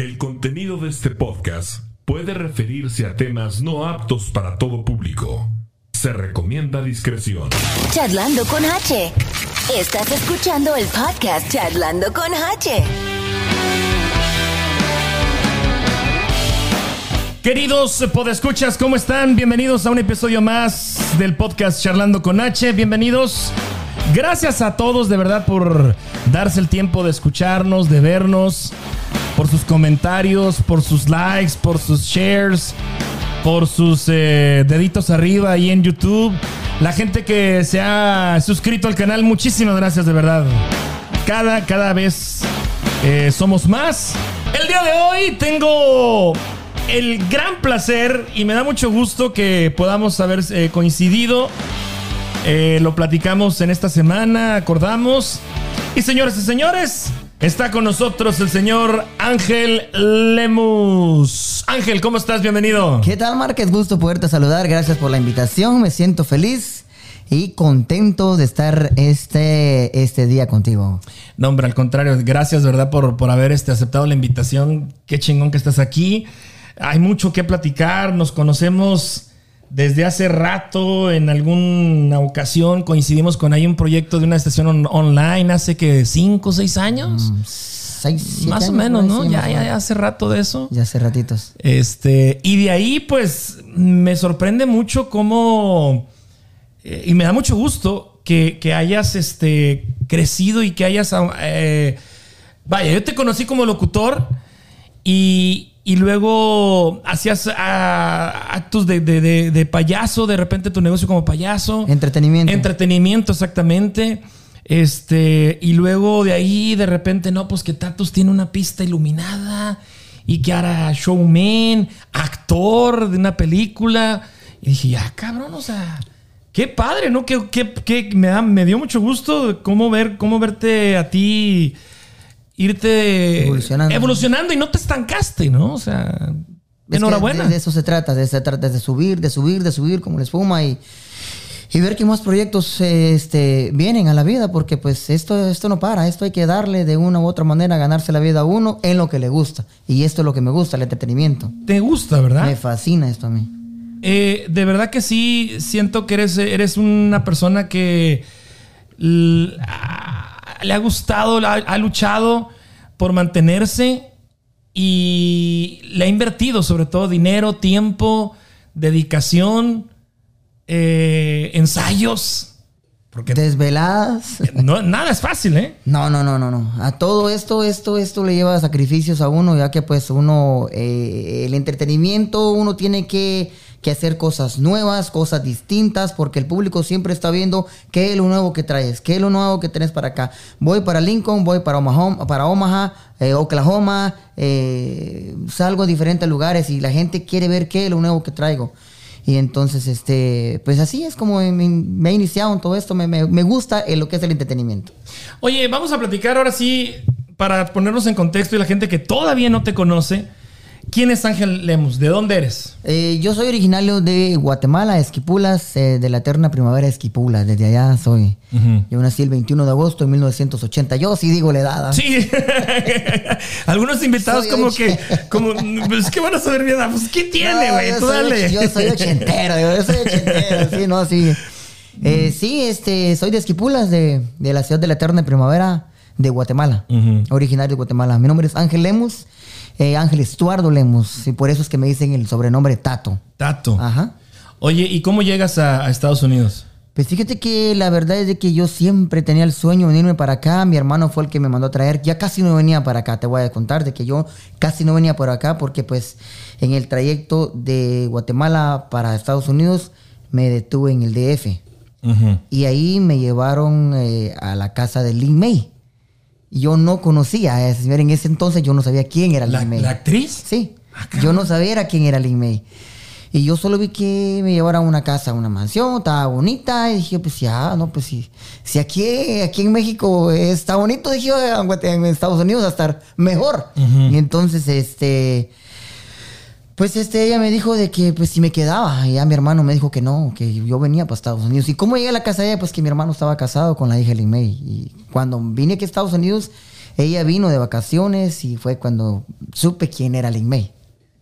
El contenido de este podcast puede referirse a temas no aptos para todo público. Se recomienda discreción. Charlando con H. Estás escuchando el podcast Charlando con H. Queridos podescuchas, ¿cómo están? Bienvenidos a un episodio más del podcast Charlando con H. Bienvenidos. Gracias a todos de verdad por darse el tiempo de escucharnos, de vernos, por sus comentarios, por sus likes, por sus shares, por sus eh, deditos arriba ahí en YouTube. La gente que se ha suscrito al canal, muchísimas gracias de verdad. Cada, cada vez eh, somos más. El día de hoy tengo el gran placer y me da mucho gusto que podamos haber eh, coincidido. Eh, lo platicamos en esta semana, acordamos. Y señores y señores, está con nosotros el señor Ángel Lemus. Ángel, ¿cómo estás? Bienvenido. ¿Qué tal, Márquez? Gusto poderte saludar. Gracias por la invitación. Me siento feliz y contento de estar este, este día contigo. No, hombre, al contrario, gracias, ¿verdad? Por, por haber este, aceptado la invitación. Qué chingón que estás aquí. Hay mucho que platicar. Nos conocemos desde hace rato. En alguna ocasión coincidimos con ahí un proyecto de una estación on- online hace que cinco o seis años. Seis, siete más o menos, ¿no? Ya, ya, ya hace rato de eso. Ya hace ratitos. Este, y de ahí, pues, me sorprende mucho cómo. eh, y me da mucho gusto que, que hayas este, crecido y que hayas. eh, vaya, yo te conocí como locutor y, y luego hacías ah, actos de, de- de- de payaso, de repente tu negocio como payaso. Entretenimiento. Entretenimiento, exactamente. Este, y luego de ahí, de repente, no, pues que Tatus tiene una pista iluminada y que ahora showman, actor de una película. Y dije, ya, cabrón, o sea, qué padre, ¿no? Que, me, da, me dio mucho gusto cómo, ver, cómo verte a ti irte Evolucionando. evolucionando y no te estancaste, ¿no? O sea, Es enhorabuena. De, de eso se trata, de, de subir, de subir, de subir como la espuma y, y ver que más proyectos este, vienen a la vida, porque pues esto, esto no para, esto hay que darle de una u otra manera, ganarse la vida a uno en lo que le gusta. Y esto es lo que me gusta, el entretenimiento. Te gusta, ¿verdad? Me fascina esto a mí. Eh, de verdad que sí, siento que eres, eres una persona que le ha gustado, ha, ha luchado por mantenerse y le ha invertido sobre todo dinero, tiempo, dedicación, eh, ensayos. Porque Desveladas. no, nada es fácil, ¿eh? No, no, no, no, no. A todo esto, esto, esto le lleva sacrificios a uno, ya que pues uno, eh, el entretenimiento, uno tiene que, que hacer cosas nuevas, cosas distintas, porque el público siempre está viendo qué es lo nuevo que traes, qué es lo nuevo que tenés para acá. Voy para Lincoln, voy para Omaha, para Omaha eh, Oklahoma, eh, salgo a diferentes lugares y la gente quiere ver qué es lo nuevo que traigo. Y entonces, este, pues así es como me, me he iniciado en todo esto. Me, gusta eh, lo que es el entretenimiento. Oye, vamos a platicar ahora sí, para ponernos en contexto y la gente que todavía no te conoce. ¿Quién es Ángel Lemus? ¿De dónde eres? Eh, yo soy originario de Guatemala, Esquipulas, eh, de la eterna primavera Esquipulas. Desde allá soy. Yo nací el 21 de agosto de 1980. Yo sí digo la edad. ¿ah? Sí. Algunos invitados Soy como que, como, pues que van a saber bien. Pues, ¿qué No, tiene, güey? yo, Tú soy, dale. och- yo soy ochentero, yo soy ochentero, sí, no, sí. Eh, sí, este, soy de Esquipulas, de, de la ciudad de la eterna primavera de Guatemala, Ujú. originario de Guatemala. Mi nombre es Ángel Lemus, eh, Ángel Estuardo Lemus, y por eso es que me dicen el sobrenombre Tato. Tato. Ajá. Oye, ¿y cómo llegas a, a Estados Unidos? Pues fíjate que la verdad es de que yo siempre tenía el sueño de venirme para acá. Mi hermano fue el que me mandó a traer. Ya casi no venía para acá. Te voy a contar de que yo casi no venía por acá porque pues en el trayecto de Guatemala para Estados Unidos me detuve en el DF. Y ahí me llevaron eh, a la casa de Lin May. Yo no conocía a esa señora. En ese entonces yo no sabía quién era ¿La, Lin May. la actriz? Sí. Yo no sabía era quién era Lin May. Y yo solo vi que me llevaron a una casa, a una mansión, estaba bonita. Y dije, pues ya, no, pues si, si aquí, aquí en México está bonito, dije, en Estados Unidos va a estar mejor. Y entonces, este, Pues este, ella me dijo de que pues si me quedaba. Y ya mi hermano me dijo que no, que yo venía para Estados Unidos. ¿Y cómo llegué a la casa de ella? Pues que mi hermano estaba casado con la hija de Lin May. Y cuando vine aquí a Estados Unidos, ella vino de vacaciones y fue cuando supe quién era Lin May.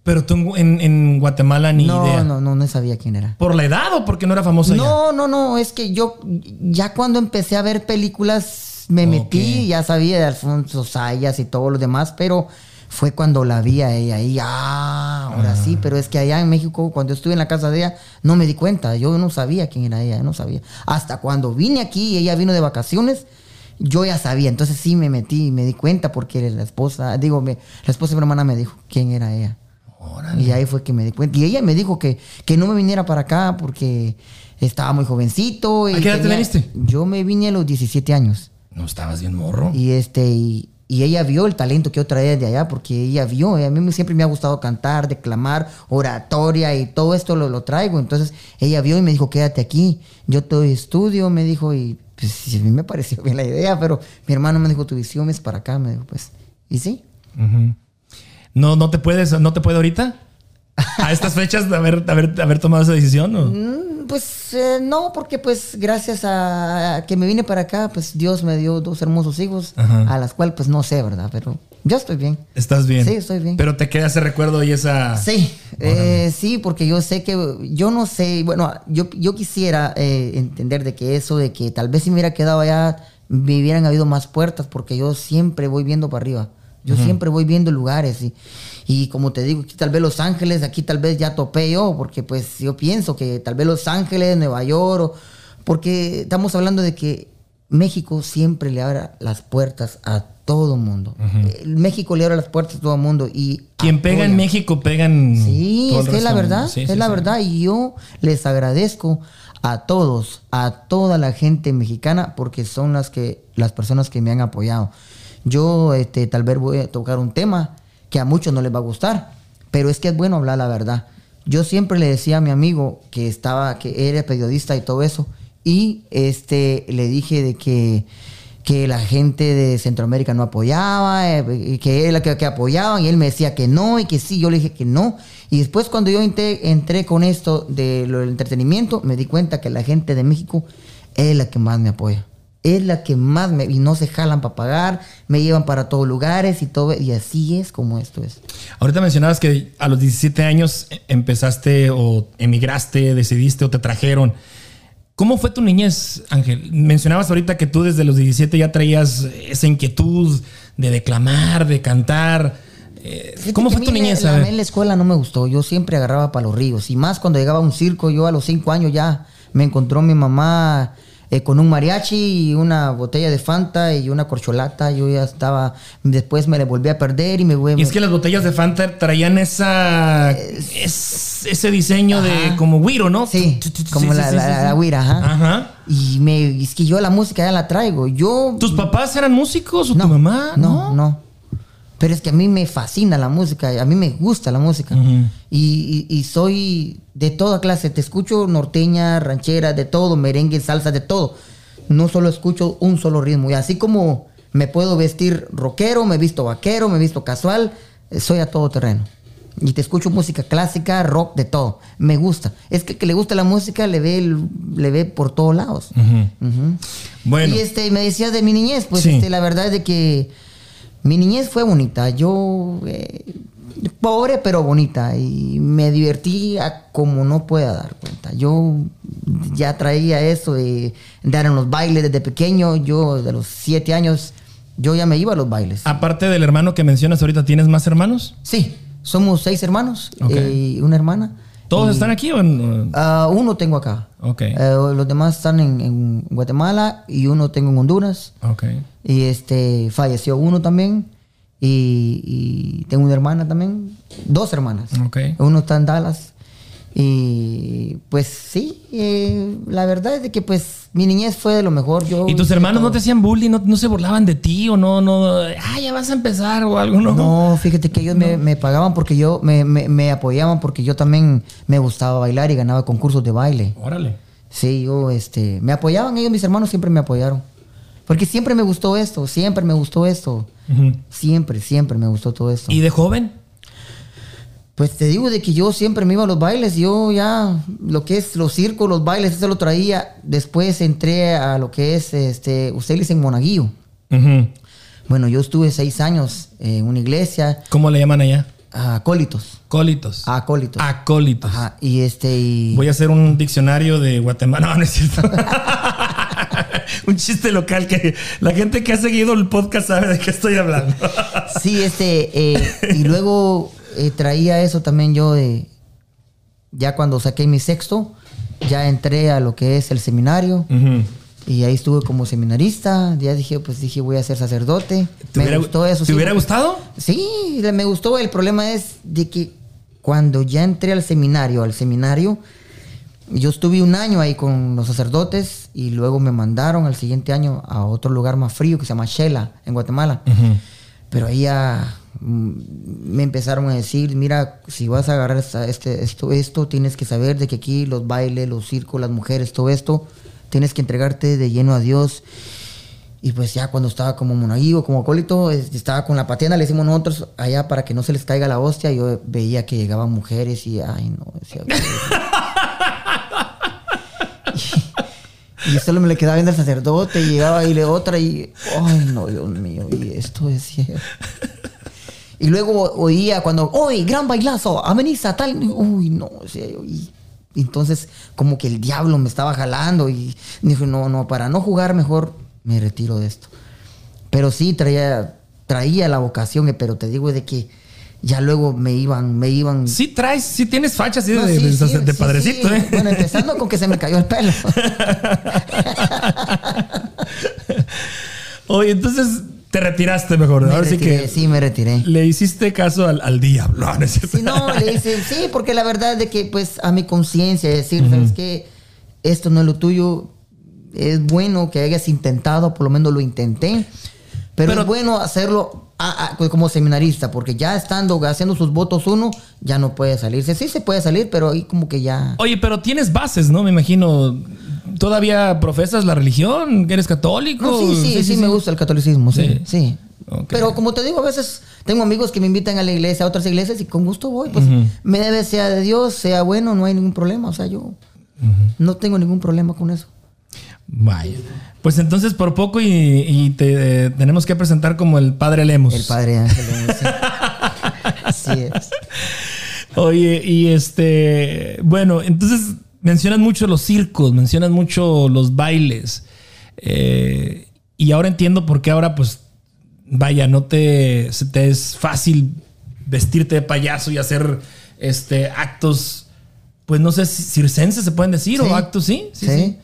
Pero tú en, en Guatemala ni no, idea. no, no, no sabía quién era. ¿Por la edad o porque no era famosa ya? No, no, no, es que yo ya cuando empecé a ver películas me metí, ya sabía de Alfonso Sayas y todos los demás, pero fue cuando la vi a ella y ah, ahora sí, pero es que allá en México cuando estuve en la casa de ella no me di cuenta, yo no sabía quién era ella, no sabía. Hasta cuando vine aquí y ella vino de vacaciones, yo ya sabía, entonces sí me metí y me di cuenta porque la esposa, digo, me- la esposa de mi hermana me dijo quién era ella. Y ahí fue que me di cuenta. Y ella me dijo que, que no me viniera para acá porque estaba muy jovencito. Y ¿A qué edad te viniste? Yo me vine a los 17 años. No estabas bien morro. Y este y, y ella vio el talento que yo traía de allá porque ella vio. y a mí siempre me ha gustado cantar, declamar, oratoria y todo esto lo, lo traigo. Entonces ella vio y me dijo, quédate aquí. Yo te doy estudio, me dijo. Y pues a mí me pareció bien la idea, pero mi hermano me dijo, tu visión es para acá. Me dijo, pues, y sí. No, no te puedes, no te puede ahorita. A estas fechas de haber, de haber, de haber tomado esa decisión. ¿o? Mm, Pues eh, no, porque pues gracias a que me vine para acá, pues Dios me dio dos hermosos hijos, Ajá. a las cuales pues no sé, ¿verdad? Pero yo estoy bien. Estás bien. Sí, estoy bien. Pero te queda ese recuerdo y esa. Sí, eh, sí, porque yo sé que, yo no sé, bueno, yo, yo quisiera eh, entender de que eso, de que tal vez si me hubiera quedado allá, me hubieran habido más puertas, porque yo siempre voy viendo para arriba. Yo siempre voy viendo lugares y, y como te digo, aquí tal vez Los Ángeles, aquí tal vez ya topé yo, porque pues yo pienso que tal vez Los Ángeles, Nueva York, o- porque estamos hablando de que México siempre le abre las puertas a todo mundo. Eh, México le abre las puertas a todo mundo y Quien pega en. México pega en. Sí, es que es la verdad. Sí, es sí, la sí. verdad. Y yo les agradezco a todos, a toda la gente mexicana, porque son las que, las personas que me han apoyado. Yo este, tal vez voy a tocar un tema que a muchos no les va a gustar, pero es que es bueno hablar la verdad. Yo siempre le decía a mi amigo que estaba, que era periodista y todo eso, y este le dije de que que la gente de Centroamérica no apoyaba, eh, que él que, que apoyaban, y él me decía que no, y que sí, yo le dije que no. Y después cuando yo entré, entré con esto de lo del entretenimiento, me di cuenta que la gente de México es la que más me apoya. Es la que más me... Y no se jalan para pagar, me llevan para todos lugares y todo. Y así es como esto es. Ahorita mencionabas que a los 17 años empezaste o emigraste, decidiste o te trajeron. ¿Cómo fue tu niñez, Ángel? Mencionabas ahorita que tú desde los 17 ya traías esa inquietud de declamar, de cantar. Eh, ¿Cómo fue tu niñez? La, en la escuela no me gustó. Yo siempre agarraba para los ríos. Y más cuando llegaba a un circo, yo a los cinco años ya me encontró mi mamá eh, con un mariachi y una botella de Fanta y una corcholata. Yo ya estaba. Después me le volví a perder y me voy. Y es que las botellas de Fanta traían esa es- ese diseño de como güiro, ¿no? Sí, como sí, la, sí, la, la ajá. Ajá. Y me, es que yo la música ya la traigo. Yo. ¿Tus papás eran músicos o no, tu mamá? No, no. Pero es que a mí me fascina la música, a mí me gusta la música. Y, y- y soy de toda clase. Te escucho norteña, ranchera, de todo, merengue, salsa, de todo. No solo escucho un solo ritmo. Y así como me puedo vestir rockero, me visto vaquero, me visto casual, eh, soy a todo terreno. Y te escucho música clásica, rock, de todo. Me gusta. Es que el que le gusta la música le ve, le ve por todos lados. Bueno, Y este, me decías de mi niñez, pues Sí. este, la verdad es de que mi niñez fue bonita. Yo, eh, pobre pero bonita. Y me divertí a como no pueda dar cuenta. Yo ya traía eso de dar en los bailes desde pequeño. Yo, de los siete años, yo ya me iba a los bailes. aparte del hermano que mencionas ahorita, ¿tienes más hermanos? Sí, somos seis hermanos Ok. eh, y una hermana. ¿Todos Y- están aquí o? Ah, uno tengo acá. Ok. Eh, los demás están en, en Guatemala y uno tengo en Honduras. Ok. Y este falleció uno también. Y, y tengo una hermana también. Dos hermanas. Ok. Uno está en Dallas. Y pues sí, eh, la verdad es de que pues mi niñez fue de lo mejor. Yo ¿Y tus hermanos no te hacían bullying? ¿No, no se burlaban de ti o no? no ah, ya vas a empezar o algo, ¿no? No, fíjate que ellos me, me pagaban porque yo, me, me- me apoyaban porque yo también me gustaba bailar y ganaba concursos de baile. Órale. Sí, yo, este, me apoyaban, ellos, mis hermanos siempre me apoyaron. Porque siempre me gustó esto, siempre me gustó esto. Siempre, siempre me gustó todo esto. ¿Y de joven? Pues te digo de que yo siempre me iba a los bailes, yo ya lo que es los circos, los bailes, eso lo traía. Después entré a lo que es, este, usted dice en Monaguillo. Bueno, yo estuve seis años en una iglesia, ¿Cómo le llaman allá? acólitos. Cólitos. Acólitos. Acólitos. Ajá, y este, y... Voy a hacer un diccionario de Guatemala. No, no es cierto. un chiste local que la gente que ha seguido el podcast sabe de qué estoy hablando. Sí, este, eh, y luego eh, traía eso también yo de, ya cuando saqué mi sexto, ya entré a lo que es el seminario y ahí estuve como seminarista, ya dije, pues dije, voy a ser sacerdote. ¿Te Me hubiera, gustó eso. ¿Te sí, hubiera gustado? Sí, me gustó. El problema es de que cuando ya entré al seminario, al seminario, yo estuve un año ahí con los sacerdotes y luego me mandaron al siguiente año a otro lugar más frío que se llama Shela, en Guatemala. Pero ahí ya me empezaron a decir, mira, si vas a agarrar este, esto, esto, tienes que saber de que aquí los bailes, los circos, las mujeres, todo esto, tienes que entregarte de lleno a Dios. Y pues ya cuando estaba como monaguillo, como acólito, es- estaba con la patiena, le decimos nosotros allá para que no se les caiga la hostia, yo veía que llegaban mujeres y, ay no, decía... y, solo me le quedaba viendo al sacerdote y llegaba y le otra y, ay no, Dios mío, y esto es cierto. Y luego oía cuando, ¡Uy, gran bailazo! ¡Ameniza! Tal. Uy, no, decía yo, y entonces como que el diablo me estaba jalando y dije, no, no, para no jugar mejor me retiro de esto. Pero sí traía, traía la vocación, pero te digo de que ya luego me iban, me iban... Sí traes, sí tienes fachas sí, No, de, sí, de- sí, de sí, padrecito. ¿eh? Bueno, empezando con que se me cayó el pelo. Oye, entonces te retiraste mejor. Me Ahora sí que sí, me retiré. le hiciste caso al, al diablo. No, es. Sí, no, le dice, sí, porque la verdad de que, pues, a mi conciencia, decir, ¿sabes qué? Esto no es lo tuyo. Es bueno que hayas intentado, por lo menos lo intenté. Pero, Pero- es bueno hacerlo a- a- pues, como seminarista, porque ya estando, haciendo sus votos uno, ya no puede salirse. Sí se puede salir, pero ahí como que ya... Oye, pero tienes bases, ¿no? Me imagino. ¿Todavía profesas la religión? ¿Eres católico? No, sí, sí, sí, me gusta el catolicismo, sí, Sí. Pero como te digo, a veces tengo amigos que me invitan a la iglesia, a otras iglesias, y con gusto voy. Pues me debe sea de Dios, sea bueno, no hay ningún problema. O sea, yo no tengo ningún problema con eso. Vaya. Pues entonces por poco y, y te eh, tenemos que presentar como el padre Lemos. El padre Ángel. sí. Así es. Oye, y este, bueno, entonces mencionas mucho los circos, mencionas mucho los bailes. eh, y ahora entiendo por qué ahora, pues, vaya, no te, se te es fácil vestirte de payaso y hacer este actos, pues no sé, si circenses se pueden decir, Sí. o actos, sí, sí, Sí. sí.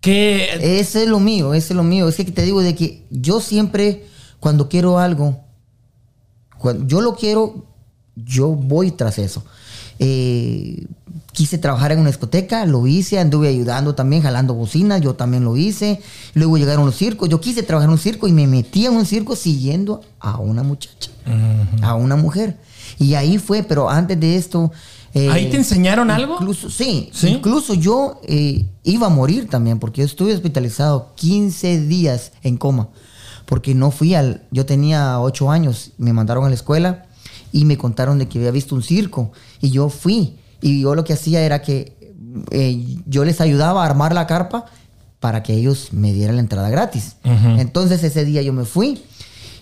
Que Ese es lo mío, ese es lo mío. Es que te digo de que yo siempre, cuando quiero algo, cuando yo lo quiero, yo voy tras eso. Eh, quise trabajar en una discoteca, lo hice, anduve ayudando también, jalando bocinas, yo también lo hice. Luego llegaron los circos, yo quise trabajar en un circo y me metí en un circo siguiendo a una muchacha, a una mujer. Y ahí fue, pero antes de esto... eh, ¿Ahí te enseñaron algo? Incluso, sí, ¿Sí? incluso yo eh, iba a morir también porque yo estuve hospitalizado 15 días en coma porque no fui al... Yo tenía 8 años, me mandaron a la escuela y me contaron de que había visto un circo y yo fui y yo lo que hacía era que eh, yo les ayudaba a armar la carpa para que ellos me dieran la entrada gratis. Entonces ese día yo me fui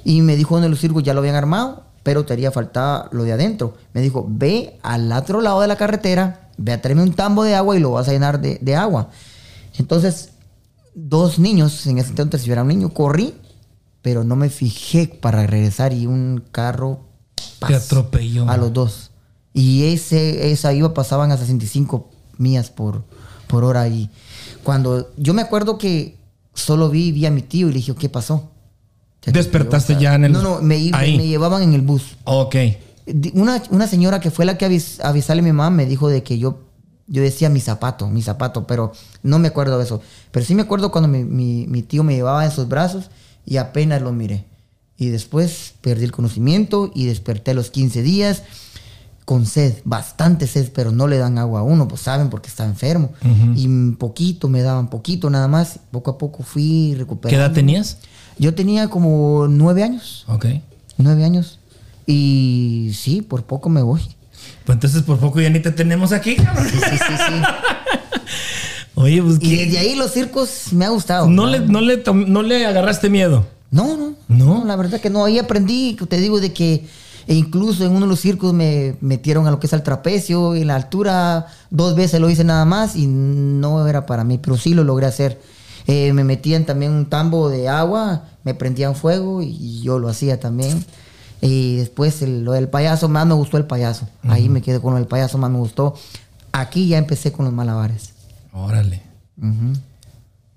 y me dijo donde los circos ya lo habían armado, pero te haría falta lo de adentro. Me dijo, ve al otro lado de la carretera, ve a traerme un tambo de agua y lo vas a llenar de, de agua. Entonces, dos niños, en ese entonces si era un niño, corrí, pero no me fijé para regresar y un carro Te atropelló. a los dos. Y ese, esa iba pasaban a 65 millas por, por hora. Y cuando yo me acuerdo que solo vi, vi a mi tío y le dije, ¿qué pasó? Despertaste ya en el- No, no, me, iba- ahí. me llevaban en el bus. Ok. Una, una señora que fue la que avis, avisarle a mi mamá me dijo de que yo, yo decía mi zapato, mi zapato, pero no me acuerdo de eso. Pero sí me acuerdo cuando mi, mi- mi tío me llevaba en sus brazos y apenas lo miré. Y después perdí el conocimiento y desperté a los 15 días con sed, bastante sed, pero no le dan agua a uno, pues saben porque está enfermo. Y un poquito me daban, poquito nada más. Poco a poco fui recuperando. ¿Qué edad tenías? Yo tenía como nueve años. Ok. Nueve años. Y sí, por poco me voy. Pues entonces por poco ya ni te tenemos aquí, cabrón. Sí, sí, sí. Oye, pues y desde ahí los circos me ha gustado. no, le, no, le no le agarraste miedo. No, no, ¿No? no. La verdad que no. Ahí aprendí, te digo, de que e incluso en uno de los circos me metieron a lo que es el trapecio y la altura. Dos veces lo hice nada más y no era para mí, pero sí lo logré hacer. Eh, me metían también un tambo de agua, me prendían fuego y yo lo hacía también. Y después el- lo del payaso, más me gustó el payaso. Ahí me quedé con del payaso, más me gustó. Aquí ya empecé con los malabares. Órale.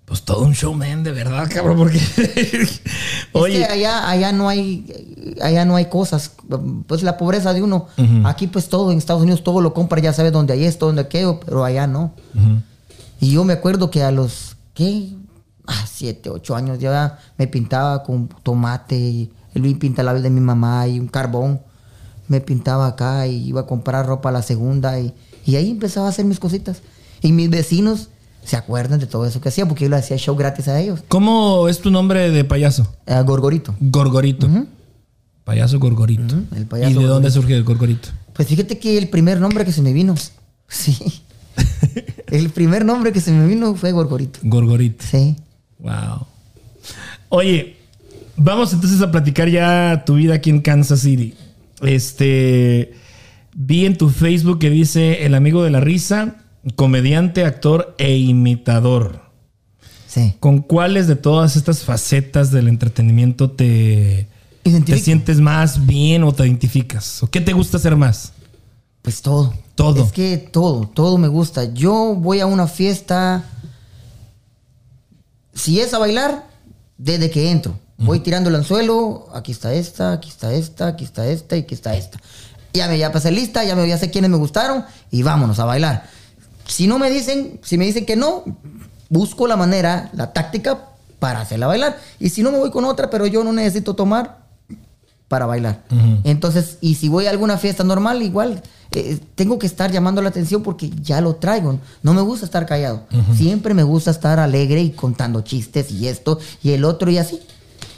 Pues todo un showman, de verdad, cabrón, porque. Oye. Es que allá, allá no hay, allá no hay cosas. Pues la pobreza de uno. Aquí pues todo, en Estados Unidos todo lo compra, ya sabes dónde hay esto, dónde aquello, pero allá no. Y yo me acuerdo que a los, ¿qué? Ah, siete, ocho años ya me pintaba con tomate y el Luis pintalabel de mi mamá y un carbón. Me pintaba acá y iba a comprar ropa a la segunda y, y ahí empezaba a hacer mis cositas. Y mis vecinos se acuerdan de todo eso que hacía porque yo le hacía show gratis a ellos. ¿Cómo es tu nombre de payaso? Eh, Gorgorito. Gorgorito. Payaso Gorgorito. Ujú, el payaso ¿Y de dónde surge el Gorgorito? Pues fíjate que el primer nombre que se me vino, sí. el primer nombre que se me vino fue Gorgorito. Gorgorito. Sí. Wow. Oye, vamos entonces a platicar ya tu vida aquí en Kansas City. Este. Vi en tu Facebook que dice el amigo de la risa, comediante, actor e imitador. Sí. ¿Con cuáles de todas estas facetas del entretenimiento te, te sientes más bien o te identificas? ¿O qué te gusta hacer más? Pues todo. Todo. Es que todo, todo me gusta. Yo voy a una fiesta. Si es a bailar, desde que entro. Voy tirando el anzuelo. Aquí está esta, aquí está esta, aquí está esta y aquí está esta. Ya me ya pasé lista, ya, me, ya sé quiénes me gustaron y vámonos a bailar. Si no me dicen, si me dicen que no, busco la manera, la táctica para hacerla bailar. Y si no me voy con otra, pero yo no necesito tomar, para bailar. Entonces, y si voy a alguna fiesta normal, igual eh, tengo que estar llamando la atención porque ya lo traigo. No me gusta estar callado. Siempre me gusta estar alegre y contando chistes y esto y el otro y así.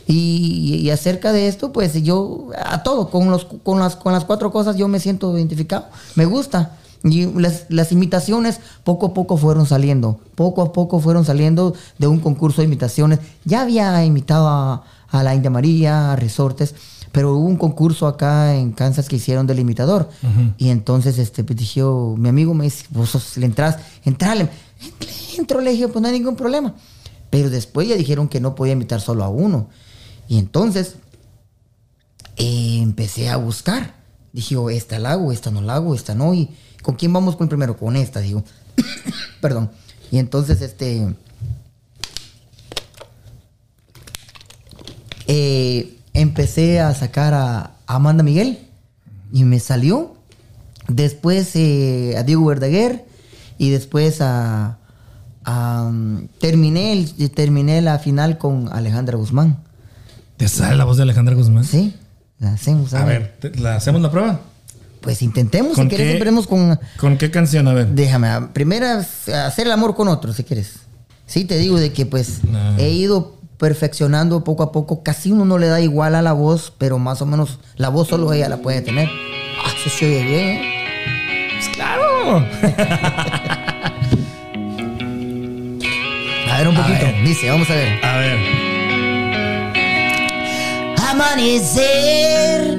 Y, y acerca de esto, pues yo a todo, con, los, con, las, con las cuatro cosas yo me siento identificado. Me gusta. Y las, las imitaciones poco a poco fueron saliendo. Poco a poco fueron saliendo de un concurso de imitaciones. Ya había imitado a, a la India María, a Resortes, pero hubo un concurso acá en Kansas que hicieron del imitador. Y entonces este, pues, dije, yo, mi amigo me dice, vos sos- le entras, entrale. Entro, le dije, pues no hay ningún problema. Pero después ya dijeron que no podía imitar solo a uno. Y entonces eh, empecé a buscar. Dije, oh, esta la hago, esta no la hago, esta no. ¿Y con quién vamos con primero? Con esta, digo. Perdón. Y entonces, este. eh, empecé a sacar a Amanda Miguel y me salió. Después eh, a Diego Verdaguer y después a. a, um, terminé, el- terminé la final con Alejandra Guzmán. ¿Te sale la voz de Alejandra Guzmán? Sí, la hacemos. A ver, ¿te- ¿la hacemos la prueba? Pues intentemos, ¿Con si quieres, qué? con... ¿Con qué canción? A ver. Déjame, s- hacer el amor con otro, si quieres. Sí, te digo de que pues No. he ido perfeccionando poco a poco. Casi uno no le da igual a la voz, pero más o menos la voz solo ella la puede tener. Ah, eso se oye bien, ¿eh? Pues claro. A ver un poquito. ver. Dice, vamos a ver. A ver. Amanecer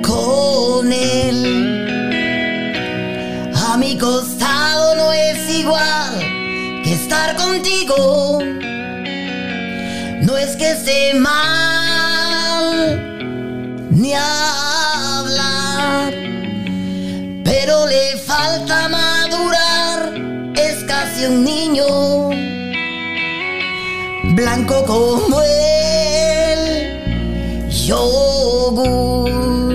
con él. A mi costado no es igual que estar contigo. No es que esté mal ni hablar, pero le falta madurar. Es casi un niño blanco como el yogur.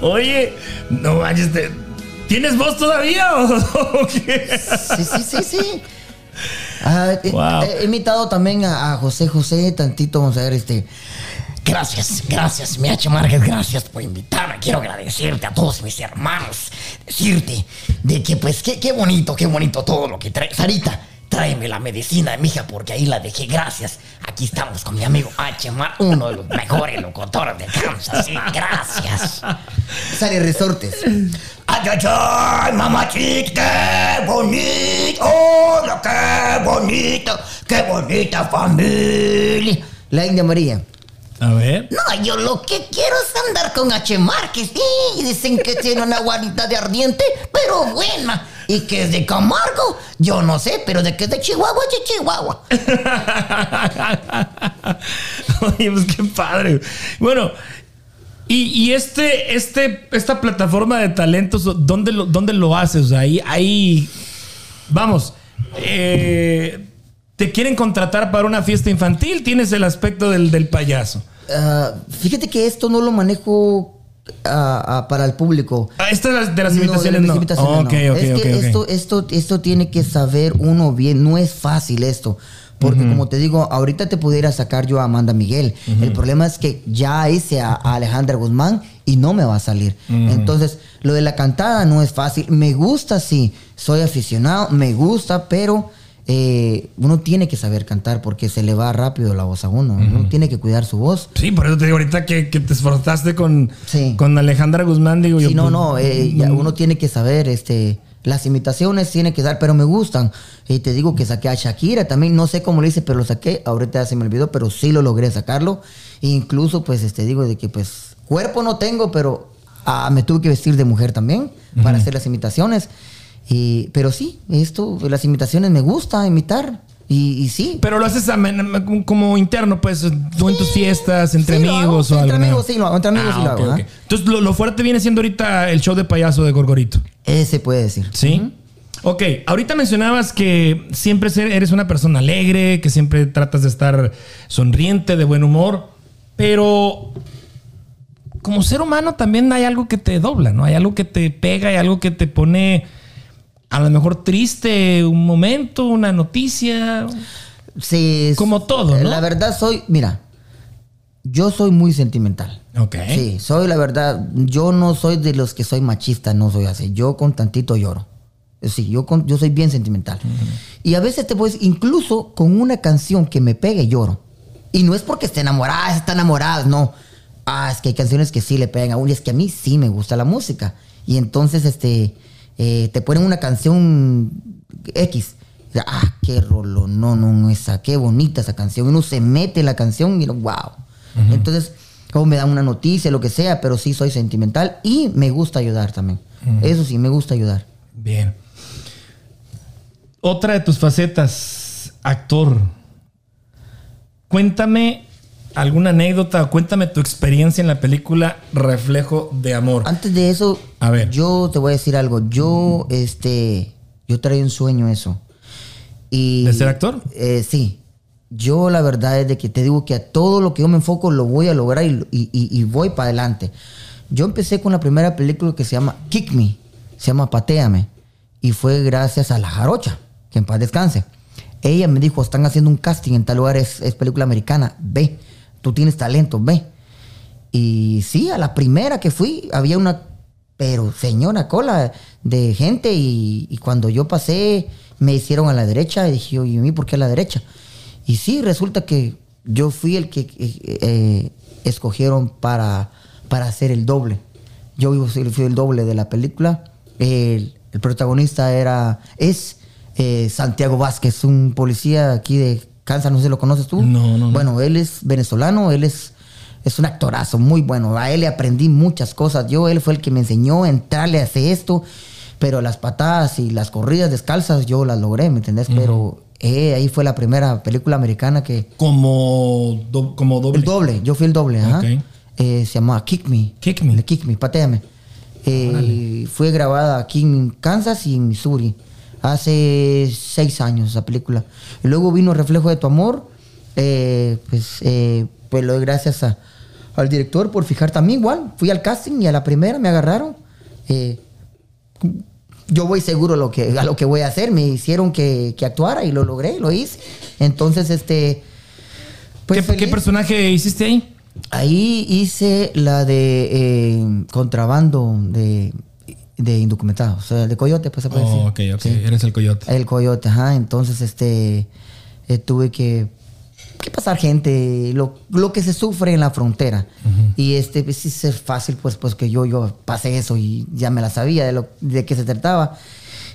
Oye, no te- ¿tienes voz todavía o o qué? Sí, sí, sí, sí. Ah, he- Wow. he, he imitado también a, a José José, tantito, vamos a ver, este. Gracias, gracias, Miacho Márquez, gracias por invitarme. Quiero agradecerte a todos mis hermanos. Decirte de que, pues, qué, qué bonito, qué bonito todo lo que traes. Sarita, tráeme la medicina de mi hija porque ahí la dejé. Gracias. Aquí estamos con mi amigo H. Mar, uno de los mejores locutores de Kansas. Sí, gracias. Sale resortes. ¡Ay, ay, ay, mamachita! ¡Qué bonito! ¡Hola, qué bonito! ¡Qué bonita familia! La India María. A ver. No, yo lo que quiero es andar con H. Márquez. Sí, dicen que tiene una guarita de ardiente, pero buena. Y que es de Camargo, yo no sé, pero de que es de Chihuahua, es de Chihuahua. Oye, pues qué padre. Bueno, y, y este, este, esta plataforma de talentos, ¿dónde lo, dónde lo haces? O sea, ahí, ahí vamos, eh, te quieren contratar para una fiesta infantil, tienes el aspecto del, del payaso. Ah, fíjate que esto no lo manejo ah, ah, para el público. Ah, esta de las, de las No, invitaciones de no. las invitaciones Ok, no. es que. Esto, esto, esto tiene que saber uno bien. No es fácil esto. Porque como te digo, ahorita te pudiera sacar yo a Amanda Miguel. El problema es que ya hice a, a Alejandra Guzmán y no me va a salir. Entonces, lo de la cantada no es fácil. Me gusta, sí. Soy aficionado, me gusta, pero eh, uno tiene que saber cantar porque se le va rápido la voz a uno. Uno tiene que cuidar su voz. Sí, por eso te digo ahorita que, que te esforzaste con, Sí. con Alejandra Guzmán, digo yo. Sí, no, pues, no, eh, ya uno tiene que saber, este, las imitaciones tiene que dar, pero me gustan. Y te digo que saqué a Shakira también, no sé cómo lo hice, pero lo saqué, ahorita se me olvidó, pero sí lo logré sacarlo. E incluso, pues, este, digo de que, pues, cuerpo no tengo, pero ah, me tuve que vestir de mujer también para hacer las imitaciones. Y, pero sí, esto, las imitaciones me gusta imitar. Y, y sí. Pero lo haces como interno, pues, tú en tus fiestas, entre Sí, lo hago, amigos o entre algo. amigos sí lo entre amigos sí lo hago, ok. Entonces, lo, lo fuerte viene siendo ahorita el show de payaso de Gorgorito. Ese puede decir. ¿Sí? Ok, ahorita mencionabas que siempre eres una persona alegre, que siempre tratas de estar sonriente, de buen humor, pero como ser humano también hay algo que te dobla, ¿no? Hay algo que te pega, hay algo que te pone a lo mejor triste un momento, una noticia. Sí, Como todo, ¿no? La verdad soy, mira, yo soy muy sentimental. Ok. Sí, soy la verdad, yo no soy de los que soy machista, no soy así. Yo con tantito lloro. Sí, yo, con- yo soy bien sentimental. Y a veces te puedes, incluso con una canción que me pegue, lloro. Y no es porque esté enamorada, está enamorada, no. Ah, es que hay canciones que sí le pegan a uno y es que a mí sí me gusta la música. Y entonces, este, eh, te ponen una canción X. Y, Ah, qué rolo, no, no, no, esa, qué bonita esa canción. Uno se mete en la canción y no, wow. Entonces, como me dan una noticia, lo que sea, pero sí soy sentimental y me gusta ayudar también. Eso sí, me gusta ayudar. Bien. Otra de tus facetas, actor. Cuéntame alguna anécdota o cuéntame tu experiencia en la película Reflejo de Amor. Antes de eso, A ver. yo te voy a decir algo. Yo, este, yo traía un sueño eso. Y, ¿De ser actor? Eh, sí. Yo la verdad es de que te digo que a todo lo que yo me enfoco lo voy a lograr y, y- y- y voy para adelante. Yo empecé con la primera película que se llama Kick Me, se llama Pateame. Y fue gracias a La Jarocha, que en paz descanse. Ella me dijo, están haciendo un casting en tal lugar, es, es película americana, ve, tú tienes talento, ve. Y sí, a la primera que fui, había una, pero señora cola de gente y, cuando yo pasé, me hicieron a la derecha y dije, ¿y a mí por qué a la derecha? Y sí, resulta que yo fui el que eh, eh, escogieron para, para hacer el doble. Yo fui el doble de la película. El, el protagonista era, es eh, Santiago Vázquez, un policía aquí de Kansas, no sé si lo conoces tú. No, no, no. Bueno, él es venezolano, él es, es un actorazo muy bueno. A él le aprendí muchas cosas. Yo, él fue el que me enseñó a entrarle a hacer esto. Pero las patadas y las corridas descalzas yo las logré, ¿me entendés? Pero eh, ahí fue la primera película americana que... Como, do- como doble. El doble, yo fui el doble, ajá. Ok. Eh, se llamaba Kick Me. Kick Me. Kick Me, pateame. Eh, fue grabada aquí en Kansas y en Missouri. Hace seis años esa película. Y luego vino Reflejo de tu Amor. eh, pues, eh, pues lo doy gracias a- al director por fijar también igual. Fui al casting y a la primera me agarraron. Eh, yo voy seguro a lo que, a lo que voy a hacer. Me hicieron que, que actuara y lo logré, lo hice. Entonces, este... pues ¿Qué, personaje hiciste ahí? Ahí hice la de eh, contrabando de, de indocumentados, o sea, de coyote, pues se puede Oh, decir. ok, ok. Sí. Eres el coyote. El coyote, ajá. Entonces, este, eh, tuve que, que pasar gente, lo, lo que se sufre en la frontera. Y este, pues, sí es fácil, pues, pues que yo, yo pasé eso y ya me la sabía de, lo, de qué se trataba.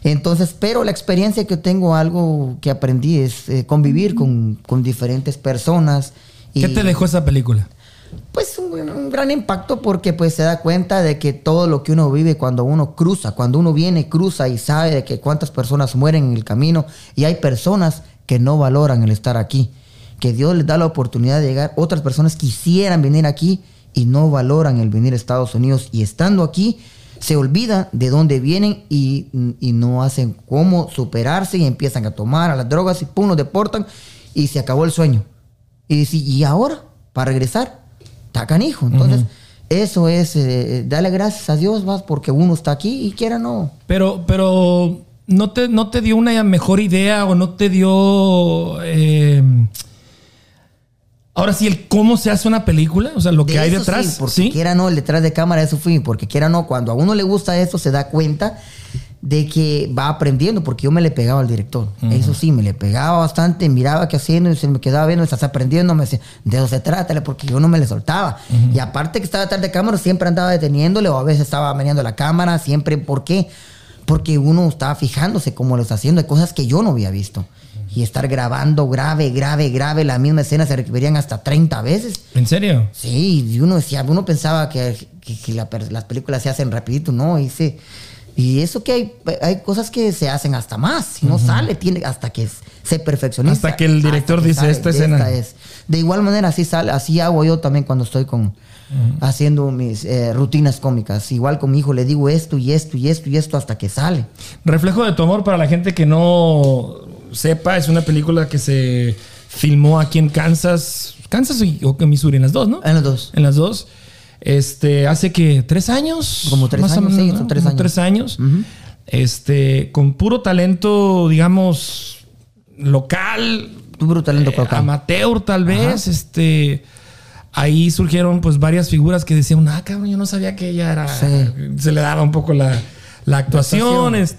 Entonces, pero la experiencia que tengo, algo que aprendí es eh, convivir con, con diferentes personas. y- ¿Qué te dejó esa película? Pues un, gran impacto porque pues se da cuenta de que todo lo que uno vive cuando uno cruza, cuando uno viene, cruza y sabe de que cuántas personas mueren en el camino y hay personas que no valoran el estar aquí, que Dios les da la oportunidad de llegar, otras personas quisieran venir aquí y no valoran el venir a Estados Unidos y estando aquí se olvidan de dónde vienen y, y no hacen cómo superarse y empiezan a tomar a las drogas y pum, los deportan y se acabó el sueño. Y dice, ¿y ahora? ¿Para regresar? Está canijo. Entonces, eso es, eh, darle gracias a Dios más porque uno está aquí y quiera no. Pero, pero ¿no te, no te dio una mejor idea o no te dio. eh, ahora sí, el cómo se hace una película? O sea, lo que hay detrás. Sí, porque Sí. quiera no, el detrás de cámara, eso fui. Porque quiera no, cuando a uno le gusta eso, se da cuenta de que va aprendiendo, porque yo me le pegaba al director. Eso sí, me le pegaba bastante, miraba qué haciendo y se me quedaba viendo, estás aprendiendo, me decía, de eso se trata, porque yo no me le soltaba. Y aparte que estaba detrás de cámara, siempre andaba deteniéndole o a veces estaba meneando la cámara, siempre, ¿por qué? Porque uno estaba fijándose cómo lo está haciendo, hay cosas que yo no había visto. Y estar grabando grave, grave, grave, la misma escena se repetirían hasta 30 veces. ¿En serio? Sí, y uno decía, uno pensaba que, que- que la las películas se hacen rapidito, no, se- y eso que hay, hay cosas que se hacen hasta más, si no sale, tiene hasta que se perfeccioniza. Hasta que el director que dice, "Esta escena". es. De igual manera, así sale, así hago yo también cuando estoy con haciendo mis eh, rutinas cómicas. Igual con mi hijo le digo esto y esto y esto y esto hasta que sale. Reflejo de tu amor para la gente que no sepa, es una película que se filmó aquí en Kansas, Kansas y- o Missouri, en las dos, ¿no? En los dos. En las dos. Este, hace que tres años. Como tres años, sí, son tres Como años. tres años. Este, con puro talento, digamos, local, brutal talento eh, colocar. amateur tal vez, este ahí surgieron pues varias figuras que decían, ah, cabrón, yo no sabía que ella era, Sí. se le daba un poco la, la actuación, actuación. es-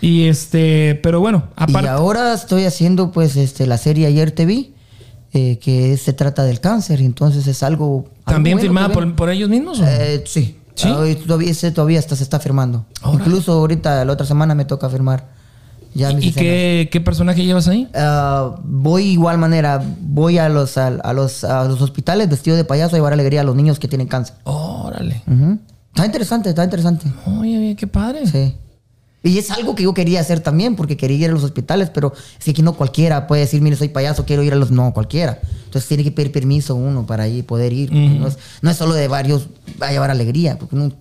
y este, pero bueno, Y aparte, ahora estoy haciendo pues este la serie Ayer te vi, eh, que se trata del cáncer, y entonces es algo... algo también bueno firmada por, por ellos mismos. ¿o? Eh, sí. ¿Sí? Ah, hoy todavía, ese todavía está, se está firmando. Incluso ahorita, la otra semana me toca firmar. Ya ¿Y qué, qué personaje llevas ahí? Ah, voy igual manera, voy a los, a, a los, a los hospitales vestido de payaso a llevar alegría a los niños que tienen cáncer. Órale. Está interesante, está interesante. Oye, qué padre. Sí. Y es algo que yo quería hacer también, porque quería ir a los hospitales, pero es que aquí no cualquiera puede decir, mire, soy payaso, quiero ir a los... No, cualquiera. Entonces tiene que pedir permiso uno para ir, poder ir. no, es, no es solo de varios, va a llevar alegría, porque uno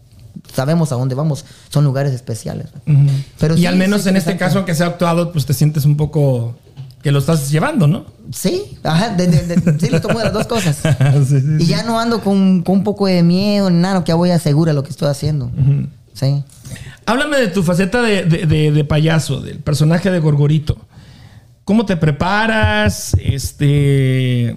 sabemos a dónde vamos, son lugares especiales. Pero y sí, al menos sí, en este caso, aunque sea actuado, pues te sientes un poco que lo estás llevando, ¿no? Sí, ajá, de- de- de- sí, lo tomo de las dos cosas. Sí, sí, Y ya no ando con, con un poco de miedo ni nada, que ya voy a segura lo que estoy haciendo. Sí. Háblame de tu faceta de, de- de- de payaso, del personaje de Gorgorito. ¿Cómo te preparas? Este,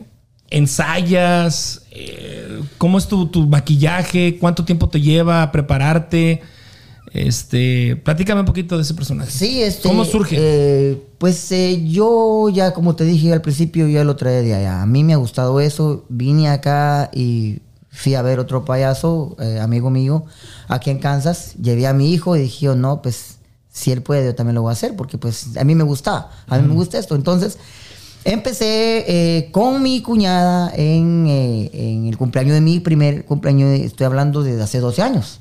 ¿Ensayas? Eh, ¿Cómo es tu, tu maquillaje? ¿Cuánto tiempo te lleva a prepararte? Este, platícame un poquito de ese personaje. Sí, este. ¿Cómo surge? eh, pues eh, yo ya, como te dije al principio, ya lo traía de allá. A mí me ha gustado eso. Vine acá y fui a ver otro payaso, eh, amigo mío, aquí en Kansas. Llevé a mi hijo y dije, oh, no, pues si él puede, yo también lo voy a hacer, porque pues a mí me gusta, a mí me gusta esto. Entonces, empecé eh, con mi cuñada en, eh, en el cumpleaños de mi primer cumpleaños, estoy hablando de hace 12 años.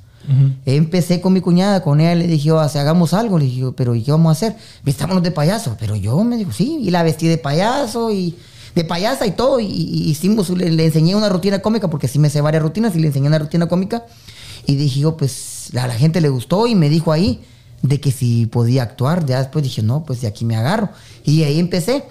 Empecé con mi cuñada, con ella le dije, "Oh, hagamos algo. Le dije, pero ¿y qué vamos a hacer? Vistámonos de payaso. Pero yo me dijo, sí, y la vestí de payaso y de payasa y todo. Y, y hicimos, le, le enseñé una rutina cómica, porque sí me sé varias rutinas y le enseñé una rutina cómica. Y dije, yo, pues a la gente le gustó y me dijo ahí de que si podía actuar. Ya después dije, no, pues de aquí me agarro. Y ahí empecé.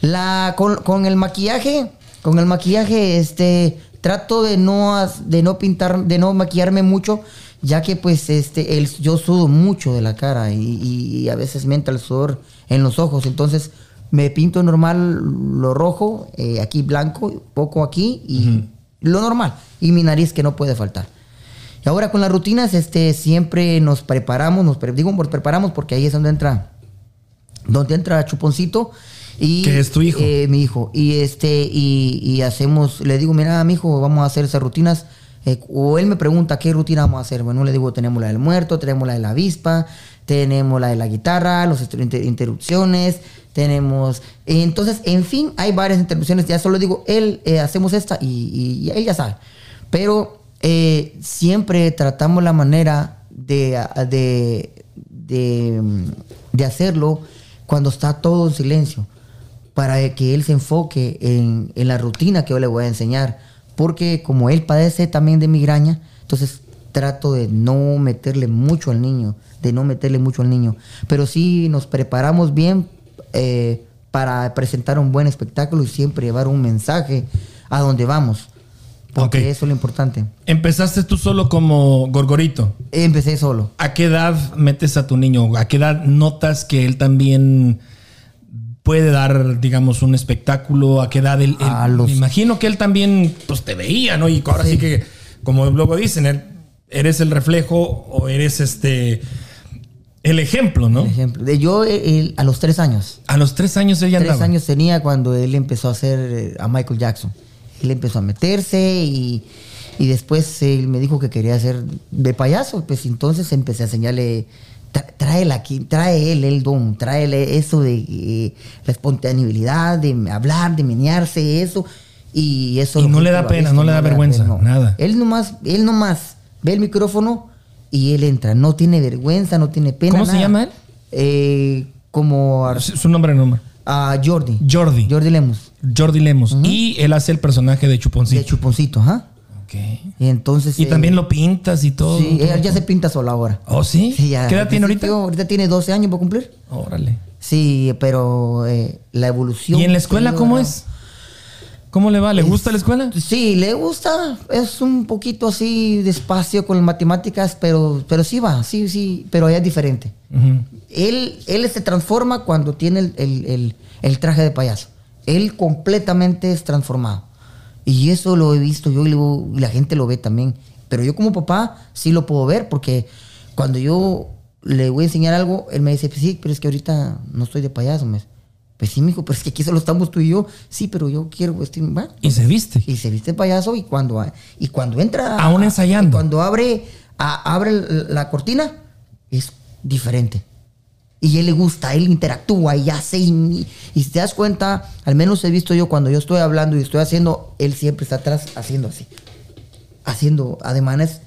La, con, el maquillaje, con el maquillaje, este, trato de no, de no pintar, de no maquillarme mucho, ya que pues este, el, yo sudo mucho de la cara y a veces me entra el sudor en los ojos, entonces me pinto normal lo rojo, eh, aquí blanco, poco aquí y lo normal, y mi nariz que no puede faltar. Y ahora con las rutinas, este, siempre nos preparamos, nos pre- digo nos preparamos porque ahí es donde entra, donde entra Chuponcito. Y, Que es tu hijo. eh, mi hijo. Y este, y, y hacemos, le digo, mira, mi hijo, vamos a hacer esas rutinas. Eh, o él me pregunta qué rutina vamos a hacer. Bueno, le digo, tenemos la del muerto, tenemos la de la avispa, tenemos la de la guitarra, las interrupciones, tenemos. Entonces, en fin, hay varias interrupciones. Ya solo digo, él, eh, hacemos esta y, y- y él ya sabe. Pero eh, siempre tratamos la manera de, de, de, de hacerlo cuando está todo en silencio para que él se enfoque en, en la rutina que yo le voy a enseñar. Porque como él padece también de migraña, entonces trato de no meterle mucho al niño, de no meterle mucho al niño. Pero sí nos preparamos bien eh, para presentar un buen espectáculo y siempre llevar un mensaje a donde vamos. Porque eso es lo importante. Empezaste tú solo como gorgorito. Empecé solo. ¿A qué edad metes a tu niño? ¿A qué edad notas que él también puede dar, digamos, un espectáculo? ¿A qué edad él, él- A los- me imagino que él también pues te veía, ¿no? Y ahora sí, Sí. que, como luego dicen, eres el reflejo o eres este el ejemplo, ¿no? Por ejemplo, de yo eh, él, a los tres años. A los tres años ella Tres andaba. años tenía cuando él empezó a hacer eh, a Michael Jackson. Él empezó a meterse y, y después él me dijo que quería hacer de payaso. Pues entonces empecé a enseñarle, "Tra- tráele aquí, trae él el don, tráele eso de eh, la espontaneidad, de hablar, de menearse, eso. Y eso Y no le da pena, no le da vergüenza, nada. Él nomás, él nomás ve el micrófono y él entra. No tiene vergüenza, no tiene pena. ¿Cómo se llama él? Eh, como Su nombre no. a Jordi. Jordi. Jordi Lemus. Jordi Lemos. Y él hace el personaje de Chuponcito. De Chuponcito, ajá. Ok. Y entonces. Y eh, también lo pintas y todo. Sí, él ya se pinta solo ahora. ¿Oh, sí? Sí, ya. ¿Qué edad tiene ahorita? Ahorita tiene 12 años para cumplir. Órale. Sí, pero eh, la evolución. ¿Y en la escuela cómo es? ¿Cómo le va? ¿Le gusta la escuela? Sí, le gusta. Es un poquito así despacio con las matemáticas, pero, pero sí va, sí, sí, pero ya es diferente. Él, él se transforma cuando tiene el, el- el- el traje de payaso. Él completamente es transformado. Y eso lo he visto yo y, lo- y la gente lo ve también. Pero yo como papá sí lo puedo ver porque cuando yo le voy a enseñar algo, él me dice, pues sí, pero es que ahorita no estoy de payaso. Me dice, pues sí, mijo, pero es que aquí solo estamos tú y yo. Sí, pero yo quiero vestir... Bueno, Y se viste. y se viste payaso y cuando, y cuando entra... Aún ensayando. y Cuando abre, a- abre la cortina, es diferente. Y él le gusta, él interactúa y hace. Y, y si te das cuenta, al menos he visto yo cuando yo estoy hablando y estoy haciendo, él siempre está atrás haciendo así. Haciendo ademanes,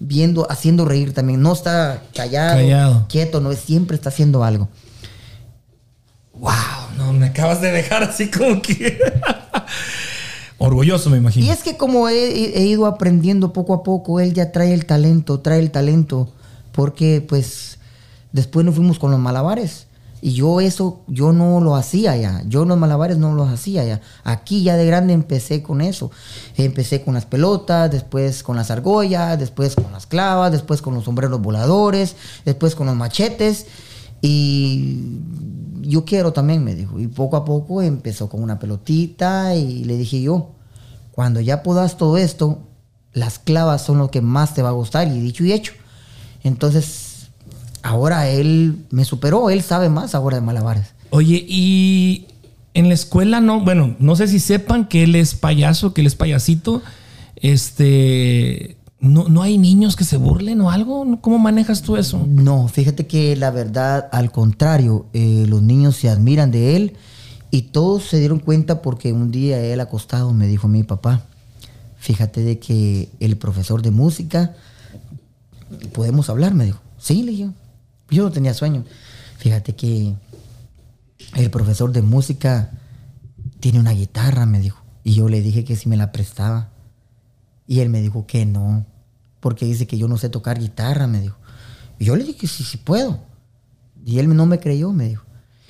viendo, haciendo reír también. No está callado, Callado. quieto, no, siempre está haciendo algo. Wow, no, me acabas de dejar así como que. Orgulloso, me imagino. Y es que como he, ido aprendiendo poco a poco, él ya trae el talento, trae el talento, porque pues después nos fuimos con los malabares. Y yo eso, yo no lo hacía ya. Yo los malabares no los hacía ya. Aquí ya de grande empecé con eso. Empecé con las pelotas, después con las argollas, después con las clavas, después con los sombreros voladores, después con los machetes. Y yo quiero también, me dijo. Y poco a poco empezó con una pelotita y le dije yo, cuando ya puedas todo esto, las clavas son lo que más te va a gustar y dicho y hecho. Entonces, ahora él me superó, él sabe más ahora de malabares. Oye, y en la escuela no, bueno, no sé si sepan que él es payaso, que él es payasito. Este, no, no hay niños que se burlen o algo. ¿Cómo manejas tú eso? No, fíjate que la verdad, al contrario, eh, los niños se admiran de él y todos se dieron cuenta porque un día él acostado me dijo mi papá, fíjate de que el profesor de música, podemos hablar, me dijo. Sí, le dije. Yo no tenía sueño. Fíjate que el profesor de música tiene una guitarra, me dijo. Y yo le dije que si me la prestaba. Y él me dijo que no, porque dice que yo no sé tocar guitarra, me dijo. Y yo le dije que sí, sí puedo. Y él no me creyó, me dijo.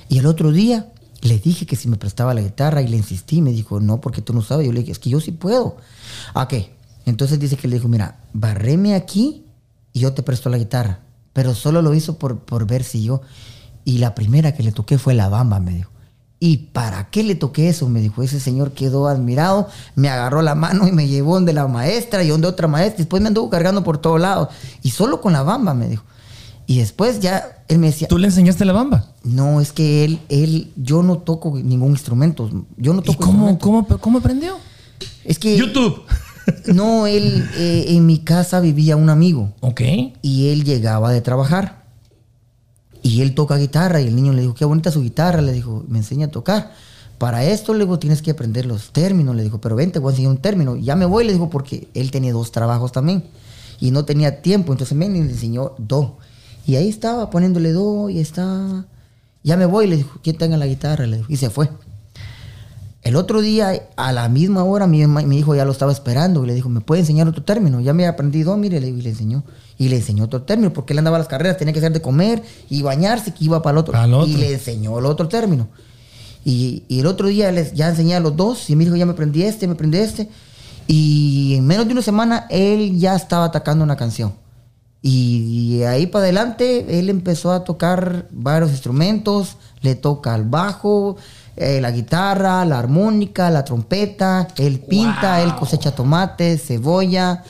Y el otro día le dije que si me prestaba la guitarra y le insistí, me dijo, no, porque tú no sabes. Yo le dije, es que yo sí puedo. ¿A qué? Entonces dice que le dijo, mira, barreme aquí y yo te presto la guitarra. Pero solo lo hizo por, por ver si yo... Y la primera que le toqué fue la bamba, me dijo. ¿Y para qué le toqué eso? Me dijo, ese señor quedó admirado, me agarró la mano y me llevó donde la maestra y donde otra maestra. Después me anduvo cargando por todos lados. Y solo con la bamba, me dijo. Y después ya él me decía... ¿Tú le enseñaste la bamba? No, es que él, él, yo no toco ningún instrumento. Yo no ¿Y toco cómo, instrumentos. cómo, cómo aprendió? Es que... YouTube. No, él, eh, en mi casa vivía un amigo. Ok. Y él llegaba de trabajar. Y él toca guitarra. Y el niño le dijo, qué bonita su guitarra. Le dijo, me enseña a tocar. Para esto, le digo, tienes que aprender los términos. Le dijo, pero ven, te voy a enseñar un término. Ya me voy, le digo, porque él tenía dos trabajos también. Y no tenía tiempo. Entonces, ven y le enseñó do. Y ahí estaba poniéndole do y está. Ya me voy, le dijo, ¿quién tenga la guitarra? Le dijo, y se fue. El otro día, a la misma hora, mi, hijo ya lo estaba esperando y le dijo, ¿me puede enseñar otro término? Ya me he aprendido, mire, le, y le enseñó. Y le enseñó otro término, porque él andaba a las carreras, tenía que hacer de comer y bañarse, que iba para el otro. Y le enseñó el otro término. Y, y el otro día les, ya enseñé a los dos, y mi hijo ya me aprendí este, me aprendí este. Y en menos de una semana, él ya estaba atacando una canción. Y, ahí para adelante, él empezó a tocar varios instrumentos, le toca el bajo, eh, la guitarra, la armónica, la trompeta, él pinta, él cosecha tomates, cebolla,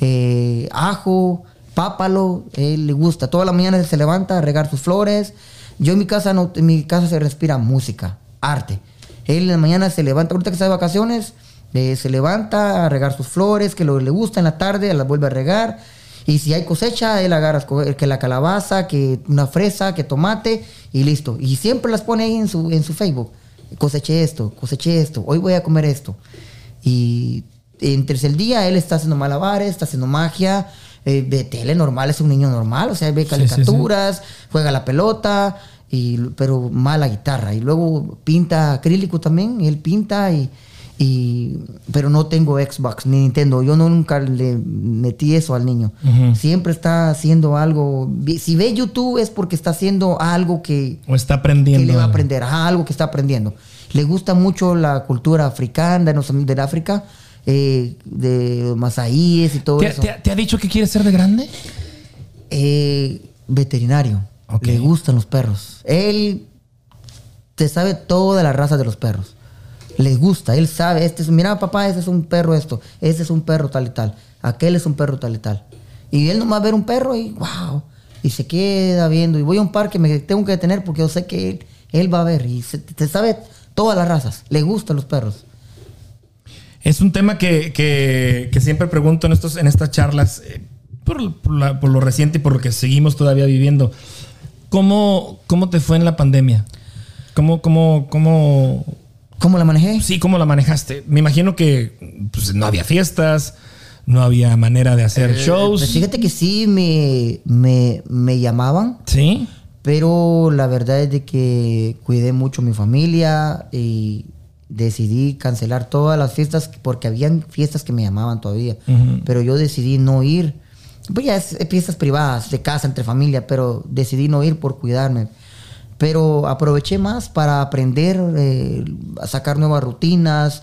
eh, ajo, pápalo, él le gusta. Toda la mañana él se levanta a regar sus flores. Yo en mi casa no, en mi casa se respira música, arte. Él en la mañana se levanta, ahorita que está de vacaciones, eh, se levanta a regar sus flores, que lo le gusta en la tarde, las vuelve a regar. Y si hay cosecha, él agarra que la calabaza, que una fresa, que tomate y listo. Y siempre las pone ahí en su, en su Facebook. Coseché esto, coseché esto, hoy voy a comer esto. Y entre el día él está haciendo malabares, está haciendo magia, eh, ve tele normal, es un niño normal, o sea, ve Sí, sí, sí. caricaturas, juega la pelota, y, pero mala guitarra. Y luego pinta acrílico también, él pinta y, y pero no tengo Xbox ni Nintendo. Yo no nunca le metí eso al niño. Siempre está haciendo algo. Si ve YouTube es porque está haciendo algo que, O está que aprendiendo. le va a aprender, ajá, algo que está aprendiendo. Le gusta mucho la cultura africana, sé, del África, eh, de masaíes y todo ¿Te, eso. te- te ha dicho que quiere ser de grande? Eh, veterinario. Le gustan los perros. Él te sabe toda la raza de los perros. Le gusta, él sabe, este es, mira papá, este es un perro esto, este es un perro tal y tal, aquel es un perro tal y tal. Y él nomás ver un perro y wow, y se queda viendo. Y voy a un parque, me tengo que detener porque yo sé que él, va a ver y se, sabe todas las razas, le gustan los perros. Es un tema que, que- siempre pregunto en, estos, en estas charlas, eh, por, por lo reciente y por lo que seguimos todavía viviendo. ¿Cómo, cómo te fue en la pandemia? ¿Cómo, cómo, cómo, ¿Cómo la manejé? sí, cómo la manejaste? Me imagino que pues, no había fiestas, no había manera de hacer shows. Pues fíjate que sí me, me, me llamaban. Sí. Pero la verdad es de que cuidé mucho mi familia y decidí cancelar todas las fiestas porque habían fiestas que me llamaban todavía. Pero yo decidí no ir. Pues ya es fiestas privadas, de casa, entre familia, pero decidí no ir por cuidarme. Pero aproveché más para aprender, eh, a sacar nuevas rutinas.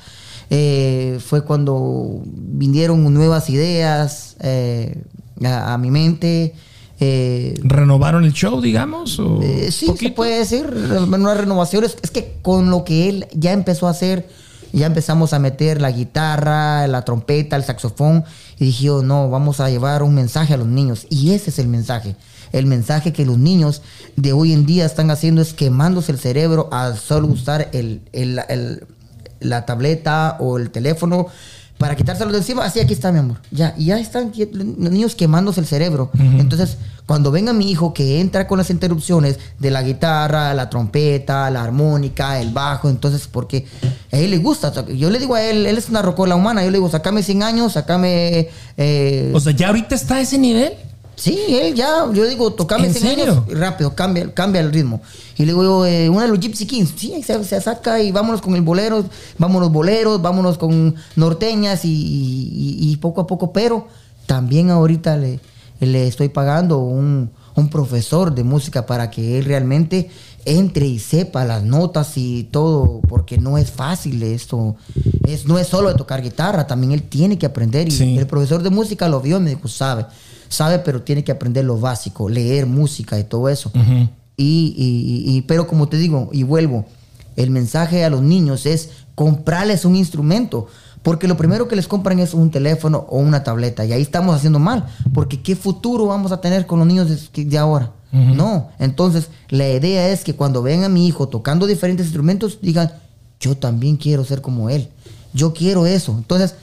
Eh, fue cuando vinieron nuevas ideas eh, a, a mi mente. Eh, ¿Renovaron el show, digamos? O eh, sí, se puede decir, unas renovaciones. Es que con lo que él ya empezó a hacer, ya empezamos a meter la guitarra, la trompeta, el saxofón, y dije, yo, no, vamos a llevar un mensaje a los niños. Y ese es el mensaje. El mensaje que los niños de hoy en día están haciendo es quemándose el cerebro al solo usar el, el- el- la tableta o el teléfono para quitárselo de encima. Así, aquí está, mi amor. Ya, y ya están los niños quemándose el cerebro. Entonces, cuando venga mi hijo que entra con las interrupciones de la guitarra, la trompeta, la armónica, el bajo, entonces, porque a él le gusta. Yo le digo a él, él es una rocola humana. Yo le digo, sacame 100 años, sacame. eh, O sea, ¿ya ahorita está a ese nivel? Sí, él ya, yo digo, tocame ¿En 100 serio? rápido, cambia, cambia el ritmo. Y le digo, yo, eh, una de los Gypsy Kings, sí, se, se saca y vámonos con el bolero, vámonos boleros, vámonos con norteñas y, y- y poco a poco, pero también ahorita le, le estoy pagando un, un profesor de música para que él realmente entre y sepa las notas y todo, porque no es fácil esto. Es, no es solo de tocar guitarra, también él tiene que aprender. Y Sí. el profesor de música lo vio y me dijo, sabe, sabe, pero tiene que aprender lo básico, leer música y todo eso. Y, y- y- pero como te digo, y vuelvo, el mensaje a los niños es comprarles un instrumento. Porque lo primero que les compran es un teléfono o una tableta. Y ahí estamos haciendo mal. Porque ¿qué futuro vamos a tener con los niños de, de ahora? No. Entonces, la idea es que cuando vean a mi hijo tocando diferentes instrumentos, digan, yo también quiero ser como él. Yo quiero eso. Entonces,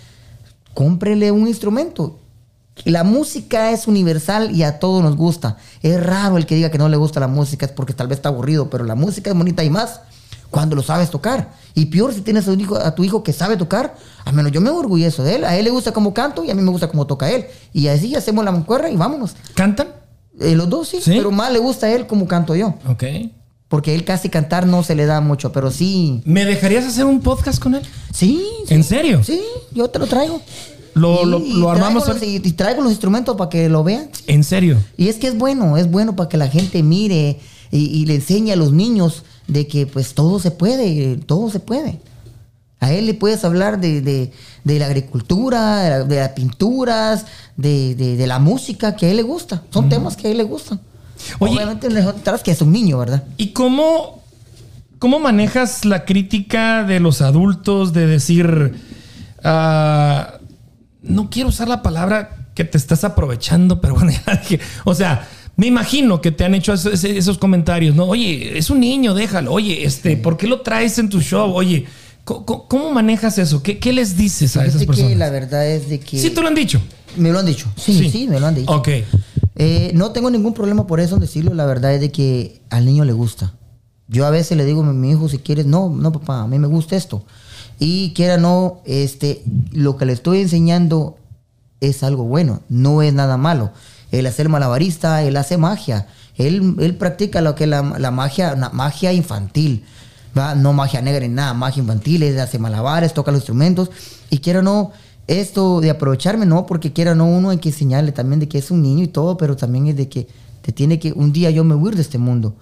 cómprele un instrumento. La música es universal y a todos nos gusta. Es raro el que diga que no le gusta la música, es porque tal vez está aburrido, pero la música es bonita y más cuando lo sabes tocar. Y peor si tienes a tu hijo, a tu hijo que sabe tocar, al menos yo me orgulloso de él. A él le gusta cómo canto y a mí me gusta cómo toca él. Y así hacemos la mancuerra y vámonos. ¿Cantan? Eh, los dos sí, ¿Sí? pero más le gusta a él como canto yo. Ok. Porque él casi cantar no se le da mucho, pero sí. ¿Me dejarías hacer un podcast con él? Sí. sí. ¿En serio? Sí, yo te lo traigo. Lo, lo, armamos. traigo los- y, traigo los instrumentos para que lo vean. ¿En serio? Y es que es bueno, es bueno para que la gente mire y, y le enseñe a los niños de que pues todo se puede, todo se puede. A él le puedes hablar de, de- de la agricultura, de, la- de las pinturas, de, la música que a él le gusta. Son temas que a él le gustan. Oye- Obviamente sabes que es un niño, ¿verdad? ¿Y cómo, cómo manejas la crítica de los adultos de decir, ah, no quiero usar la palabra que te estás aprovechando, pero bueno, ya dije, o sea, me imagino que te han hecho esos, esos comentarios, ¿no? Oye, es un niño, déjalo. Oye, este, ¿por qué lo traes en tu show? Oye, ¿cómo, manejas eso? ¿Qué, qué les dices a esas Fíjate que personas? la verdad es de que... Sí, te lo han dicho. Me lo han dicho. Sí, sí, me lo han dicho. Ok. Eh, no tengo ningún problema por eso en decirlo. La verdad es de que al niño le gusta. Yo a veces le digo a mi hijo, si quieres, no, no, papá, a mí me gusta esto. Y quiera no, este, lo que le estoy enseñando es algo bueno, no es nada malo. Él hace el malabarista, él hace magia. Él, él practica lo que es la, la magia, magia infantil. ¿va? No magia negra ni nada, magia infantil. Él hace malabares, toca los instrumentos. Y quiera no, esto de aprovecharme, no, porque quiera no, uno hay que enseñarle también de que es un niño y todo, pero también es de que te tiene que, un día yo me voy de este mundo.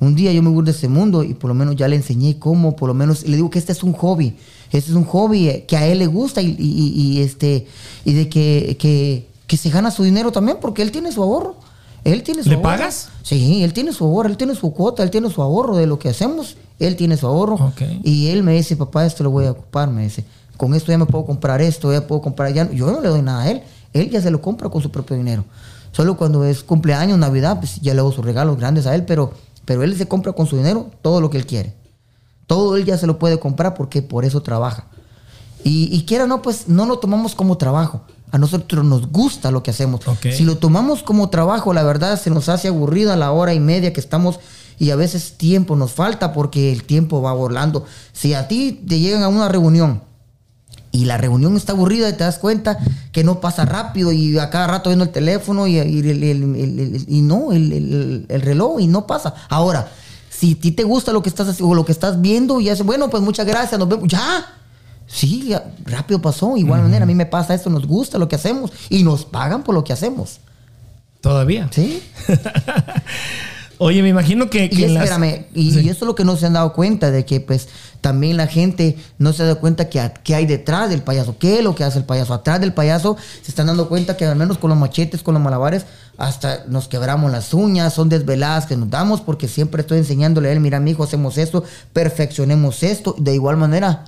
Un día yo me voy de este mundo y por lo menos ya le enseñé cómo, por lo menos le digo que este es un hobby. Este es un hobby eh, que a él le gusta y, y- este, y de que, que, que se gana su dinero también porque él tiene su ahorro. Él tiene su ¿Le ahorro. pagas? Sí, él tiene su ahorro, él tiene su cuota, él tiene su ahorro de lo que hacemos. Él tiene su ahorro. Y él me dice, papá, esto lo voy a ocupar, me dice. Con esto ya me puedo comprar esto, ya puedo comprar ya. Yo no le doy nada a él. Él ya se lo compra con su propio dinero. Solo cuando es cumpleaños, Navidad, pues ya le hago sus regalos grandes a él, pero, pero él se compra con su dinero todo lo que él quiere. Todo él ya se lo puede comprar porque por eso trabaja. Y, y quiera o no, pues no lo tomamos como trabajo. A nosotros nos gusta lo que hacemos. Si lo tomamos como trabajo, la verdad se nos hace aburrida la hora y media que estamos y a veces tiempo nos falta porque el tiempo va volando. Si a ti te llegan a una reunión y la reunión está aburrida y te das cuenta que no pasa rápido y a cada rato viendo el teléfono y, y el- el- el- el- y no, el reloj y no pasa. Ahora, si a ti te gusta lo que estás haciendo o lo que estás viendo y haces, bueno, pues muchas gracias, nos vemos, ya. Sí, ya, rápido pasó. Igual manera, a mí me pasa esto, nos gusta lo que hacemos y nos pagan por lo que hacemos. Todavía. ¿Sí? Oye, me imagino que. que Y las- espérame, y, Sí. y eso es lo que no se han dado cuenta, de que pues también la gente no se da cuenta que, que hay detrás del payaso, qué es lo que hace el payaso. Atrás del payaso se están dando cuenta que al menos con los machetes, con los malabares, hasta nos quebramos las uñas, son desveladas que nos damos porque siempre estoy enseñándole a él, mira mi hijo, hacemos esto, perfeccionemos esto. De igual manera,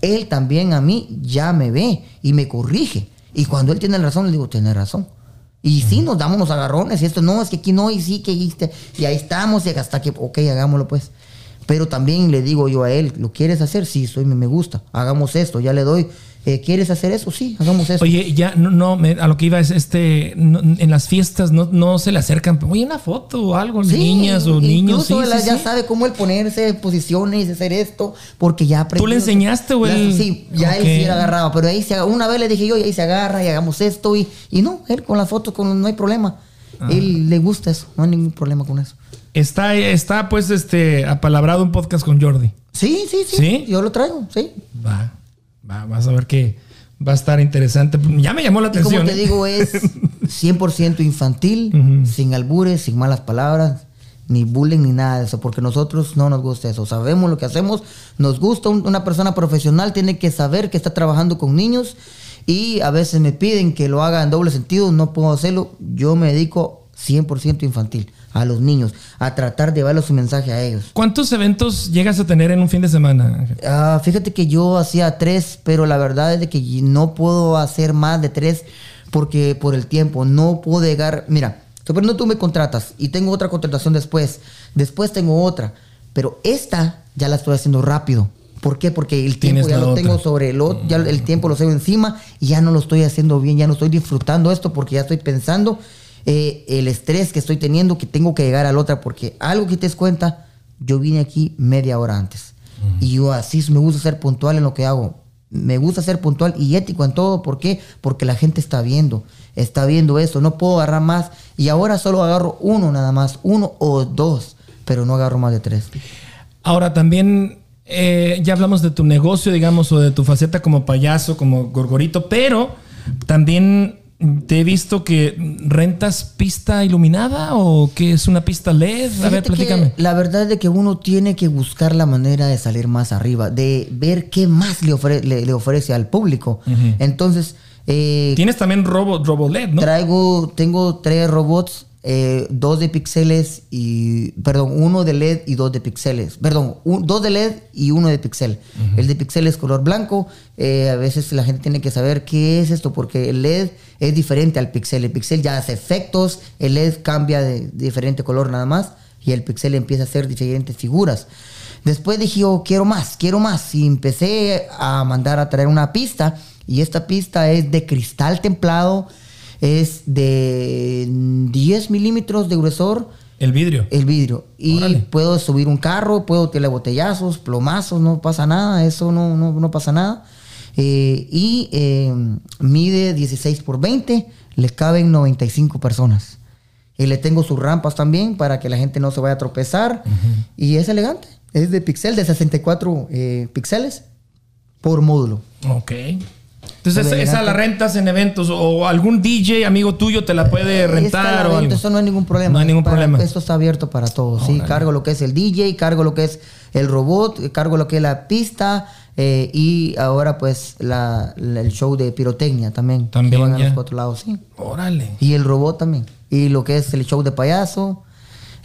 él también a mí ya me ve y me corrige. Y cuando él tiene razón, le digo, tiene razón. Y sí, nos damos los agarrones y esto, no, es que aquí no, y sí, que este, y ahí estamos, y hasta que, ok, hagámoslo pues. Pero también le digo yo a él, ¿lo quieres hacer? Sí, soy, me gusta, hagamos esto, ya le doy, eh, ¿quieres hacer eso? Sí, hagamos eso. Oye, ya no, no me- a lo que iba es este, no- en las fiestas no, no se le acercan, oye, una foto o algo, Sí, niñas o niños. Sí, él sí, ya sabe cómo él ponerse, posiciones, hacer esto, porque ya aprendió. ¿Tú le enseñaste él? Sí, ya él Ok. sí era agarrado, pero ahí se, una vez le dije yo, y ahí se agarra y hagamos esto, y, y no, él con las fotos con, no hay problema. Ah. Él le gusta eso, no hay ningún problema con eso. Está, está pues este apalabrado un podcast con Jordi. Sí, sí, sí, ¿Sí? yo lo traigo, sí. Va, va, vas a ver que va a estar interesante. Ya me llamó la Y como atención. te ¿eh? digo, es 100% infantil, sin albures, sin malas palabras, ni bullying, ni nada de eso, porque nosotros no nos gusta eso. Sabemos lo que hacemos, nos gusta. Un- una persona profesional tiene que saber que está trabajando con niños y a veces me piden que lo haga en doble sentido, no puedo hacerlo. Yo me dedico 100% infantil, a los niños, a tratar de darle su mensaje a ellos. ¿Cuántos eventos llegas a tener en un fin de semana? Ah, fíjate que yo hacía tres, pero la verdad es de que no puedo hacer más de tres porque por el tiempo no puedo llegar. Mira, suponiendo tú me contratas y tengo otra contratación después, después tengo otra, pero esta ya la estoy haciendo rápido. ¿Por qué? Porque el tiempo ya lo otra. tengo sobre el otro, ya el tiempo lo tengo encima y ya no lo estoy haciendo bien, ya no estoy disfrutando esto porque ya estoy pensando eh, el estrés que estoy teniendo que tengo que llegar a la otra porque algo que te des cuenta, yo vine aquí media hora antes y yo así me gusta ser puntual en lo que hago. Me gusta ser puntual y ético en todo. ¿Por qué? Porque la gente está viendo. Está viendo eso. No puedo agarrar más. Y ahora solo agarro uno nada más. Uno o dos. Pero no agarro más de tres. Ahora también eh, ya hablamos de tu negocio, digamos, o de tu faceta como payaso, como gorgorito, pero también te he visto que rentas pista iluminada o que es una pista LED. A ver, platícame. La verdad es de que uno tiene que buscar la manera de salir más arriba, de ver qué más le, ofre- le- le ofrece al público. Entonces, eh, Tienes también robo, robo LED, ¿no? traigo, tengo tres robots, eh, dos de píxeles y, perdón, uno de LED y dos de píxeles. Perdón, un- dos de LED y uno de píxel. El de píxel es color blanco. eh, a veces la gente tiene que saber qué es esto porque el LED es diferente al píxel. El píxel ya hace efectos, el LED cambia de, diferente color nada más y el píxel empieza a hacer diferentes figuras. Después dije, yo quiero más, quiero más. Y empecé a mandar a traer una pista. Y esta pista es de cristal templado. Es de 10 milímetros de gruesor El vidrio. el vidrio. Y Órale. puedo subir un carro, puedo tirarle botellazos, plomazos, no pasa nada. Eso no, no, no pasa nada. Eh, y eh, mide 16 por 20. Le caben 95 personas. Y le tengo sus rampas también para que la gente no se vaya a tropezar. Y es elegante. Es de pixel, de 64 eh, píxeles por módulo. Ok. Entonces, ve esa la rentas en eventos o algún DJ amigo tuyo te la puede rentar o algo. Eso no hay ningún problema. No hay ningún Para- problema. Esto está abierto para todos. Sí, cargo lo que es el DJ, cargo lo que es el robot, cargo lo que es la pista eh, y ahora pues la, la- el show de pirotecnia también. También, Que van a los cuatro lados, sí. Órale. Y el robot también. Y lo que es el show de payaso.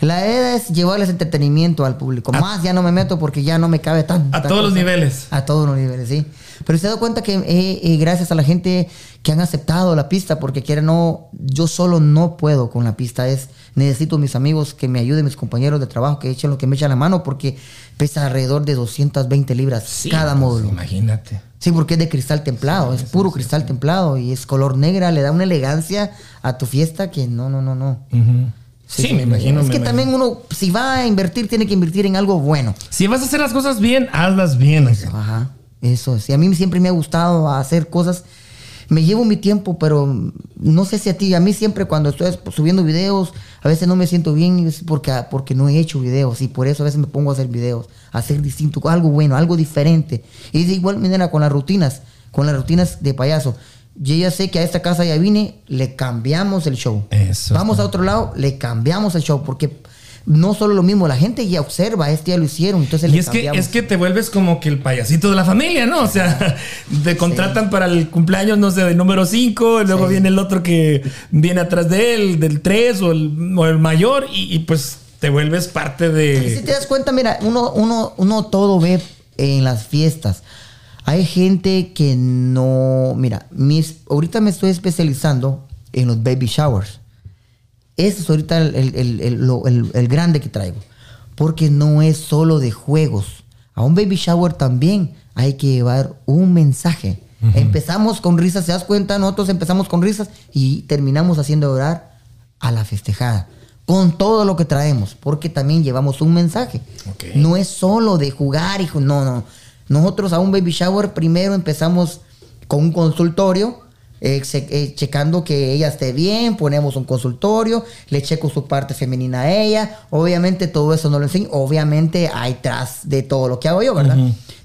La idea es llevarles entretenimiento al público. Más ya no me meto porque ya no me cabe tan. A todos los niveles. A todos los niveles, sí. Pero se ha dado cuenta que eh, eh, gracias a la gente que han aceptado la pista, porque quiera no, yo solo no puedo con la pista. Es necesito mis amigos que me ayuden, mis compañeros de trabajo que echen lo que me echan la mano, porque pesa alrededor de 220 libras Sí, cada pues, módulo. Imagínate. Sí, porque es de cristal templado, es puro cristal templado y es color negra, le da una elegancia a tu fiesta que no, no, no, no. Sí, me imagino. Es me que imagino. también uno, si va a invertir, tiene que invertir en algo bueno. Si vas a hacer las cosas bien, hazlas bien. Ajá, eso es. Y a mí siempre me ha gustado hacer cosas. Me llevo mi tiempo, pero no sé si a ti, a mí siempre cuando estoy subiendo videos, a veces no me siento bien porque, porque no he hecho videos y por eso a veces me pongo a hacer videos, a hacer distinto, algo bueno, algo diferente. Y de igual manera con las rutinas, con las rutinas de payaso. Yo ya sé que a esta casa ya vine, le cambiamos el show. Eso Vamos a otro lado, le cambiamos el show porque no solo lo mismo, la gente ya observa, este ya lo hicieron, entonces Y le es que, es que te vuelves como que el payasito de la familia, ¿no? O sea, te contratan para el cumpleaños, no sé, del número 5, luego Sí. viene el otro que viene atrás de él, del 3 o el, o el mayor, y, y pues te vuelves parte Y si de... te das cuenta, mira, uno, uno, uno todo ve en las fiestas. Hay gente que no. Mira, mis, ahorita me estoy especializando en los baby showers. Ese es ahorita el, el- el- grande que traigo. Porque no es solo de juegos. A un baby shower también hay que llevar un mensaje. Empezamos con risas, ¿se das cuenta? Nosotros empezamos con risas y terminamos haciendo orar a la festejada. Con todo lo que traemos. Porque también llevamos un mensaje. No es solo de jugar, hijo. No, no. Nosotros a un baby shower primero empezamos con un consultorio, eh, eh, checando que ella esté bien, ponemos un consultorio, le checo su parte femenina a ella. Obviamente todo eso no lo enseño. Obviamente hay tras de todo lo que hago yo, ¿verdad?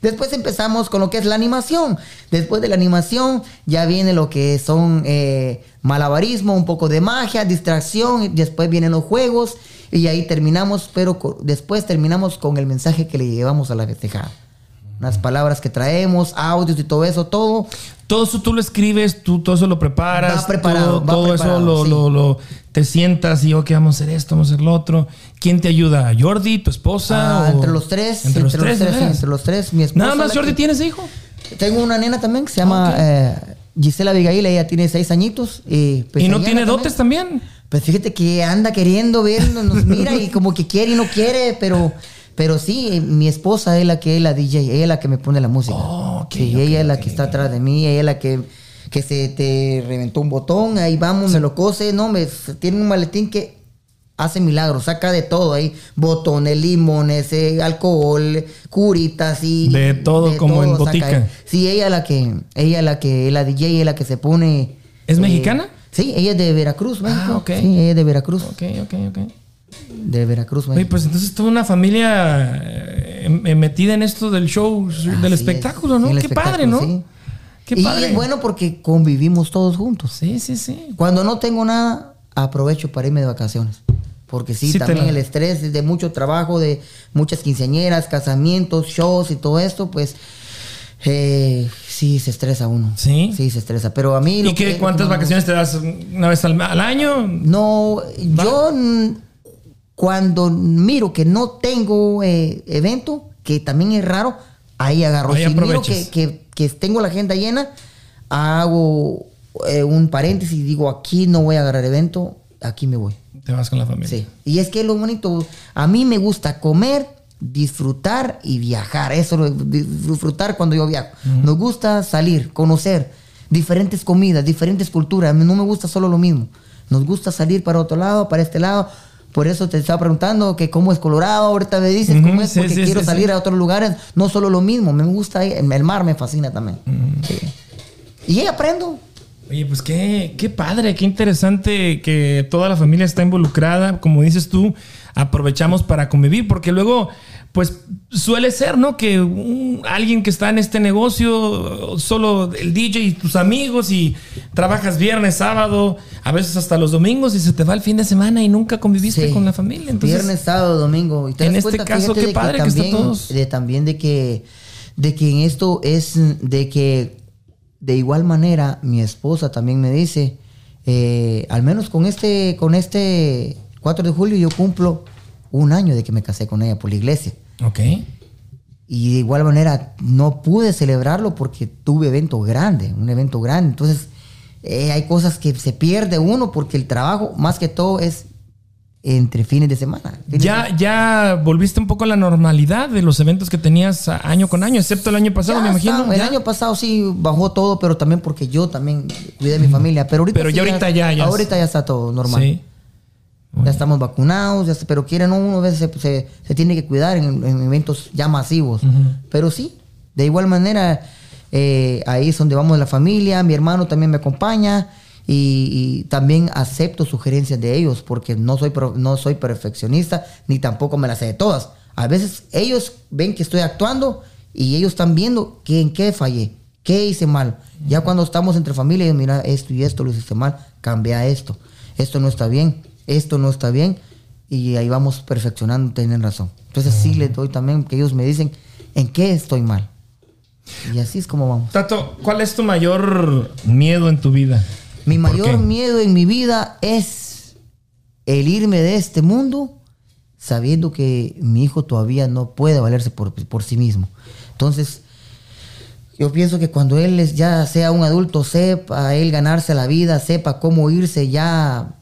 Después empezamos con lo que es la animación. Después de la animación ya viene lo que son eh, malabarismo, un poco de magia, distracción. y Después vienen los juegos y ahí terminamos, pero después terminamos con el mensaje que le llevamos a la festejada. Las palabras que traemos, audios y todo eso, todo. Todo eso tú lo escribes, tú todo eso lo preparas. Va preparado, todo, va todo eso lo, sí. lo- lo- te sientas y, ok, vamos a hacer esto, vamos a hacer lo otro. ¿Quién te ayuda? ¿Jordi, tu esposa? Ah, entre los tres, Entre los tres, entre los tres, mi esposa. Nada más Jordi que- tienes hijo. Tengo una nena también que se llama Ok. eh, Gisela Abigail, ella tiene seis añitos. Y, pues, y no tiene también. dotes también. Pues fíjate que anda queriendo vernos, nos mira y como que quiere y no quiere, pero, pero sí, eh, mi esposa es la que es la DJ, ella es la que me pone la música. Oh, ok, Sí, ella es la que está atrás de mí, ella es la que, que se te reventó un botón, ahí vamos, me lo cose, no, me tiene un maletín que hace milagros, saca de todo ahí, botones, limones, eh, alcohol, curitas y De todo, como en saca botica. ahí. Sí, ella es la que, ella es la que, la DJ, ella es la que se pone. ¿Es eh, mexicana? Sí, ella es de Veracruz, México. Ah, ok. Sí, ella es de Veracruz. Ok, ok, ok. De Veracruz, Oye, pues entonces toda una familia eh, em- metida en esto del show, del espectáculo, es, ¿no? Qué padre, ¿no? sí. Qué y padre. es bueno porque convivimos todos juntos. Sí, sí, sí. Cuando no tengo nada, aprovecho para irme de vacaciones. Porque sí, también la- el estrés de mucho trabajo, de muchas quinceañeras, casamientos, shows y todo esto, pues eh, sí se estresa uno. ¿Sí? Sí se estresa. Pero a mí... lo ¿Y qué, que- cuántas vacaciones te das? ¿Una vez al, al año? No, yo cuando miro que no tengo eh, evento, que también es raro, ahí agarro. Ahí si miro que, que- que tengo la agenda llena, hago eh, un paréntesis y digo, aquí no voy a agarrar evento, aquí me voy. Te vas con la familia. Sí. Y es que lo bonito, a mí me gusta comer, disfrutar y viajar. Eso, lo- disfrutar cuando yo viajo. Nos gusta salir, conocer diferentes comidas, diferentes culturas. A mí no me gusta solo lo mismo. Nos gusta salir para otro lado, para este lado. Por eso te estaba preguntando que cómo es Colorado. Ahorita me dices cómo es sí, porque sí, quiero sí, salir a otros lugares. No solo lo mismo. Me gusta el mar, me fascina también. Sí. Y ahí aprendo. Oye, pues qué, qué padre, qué interesante que toda la familia está involucrada. Como dices tú, aprovechamos para convivir, porque luego, pues suele ser, ¿no? Que un- alguien que está en este negocio, solo el DJ y tus amigos, y trabajas viernes, sábado, a veces hasta los domingos, y se te va el fin de semana y nunca conviviste Sí. con la familia. Entonces, Viernes, sábado, domingo. Y te en este cuenta, caso, qué de padre que también, todos. De, también de que, de que en esto es de que de igual manera mi esposa también me dice, eh, al menos con este, con este 4 de julio yo cumplo un año de que me casé con ella por la iglesia. Ok. Y de igual manera no pude celebrarlo porque tuve evento grande, un evento grande. Entonces eh, hay cosas que se pierde uno porque el trabajo más que todo es entre fines de semana. Fines de Ya, ya volviste un poco a la normalidad de los eventos que tenías año con año, excepto el año pasado, Ya me imagino. está, El ¿ya? año pasado sí bajó todo, pero también porque yo también cuidé a mi familia. Pero ahorita, Pero sí ya ahorita ya- ya- ahorita ya está todo normal. Sí. Ya estamos vacunados, ya pero quieren uno a veces se, se- se tiene que cuidar en, en eventos ya masivos. Pero sí, de igual manera, eh, ahí es donde vamos la familia, mi hermano también me acompaña y, y también acepto sugerencias de ellos porque no soy, pro- no soy perfeccionista ni tampoco me las sé de todas. A veces ellos ven que estoy actuando y ellos están viendo que en qué fallé, qué hice mal. Ya cuando estamos entre familia, ellos, mira, esto y esto lo hiciste mal, cambia esto, esto no está bien, esto no está bien y ahí vamos perfeccionando, tienen razón. Entonces sí les doy también que ellos me dicen en qué estoy mal. Y así es como vamos. Tato, ¿cuál es tu mayor miedo en tu vida? Mi ¿Por mayor miedo en mi vida es el irme de este mundo sabiendo que mi hijo todavía no puede valerse por, por sí mismo. Entonces, yo pienso que cuando él ya sea un adulto, sepa él ganarse la vida, sepa cómo irse ya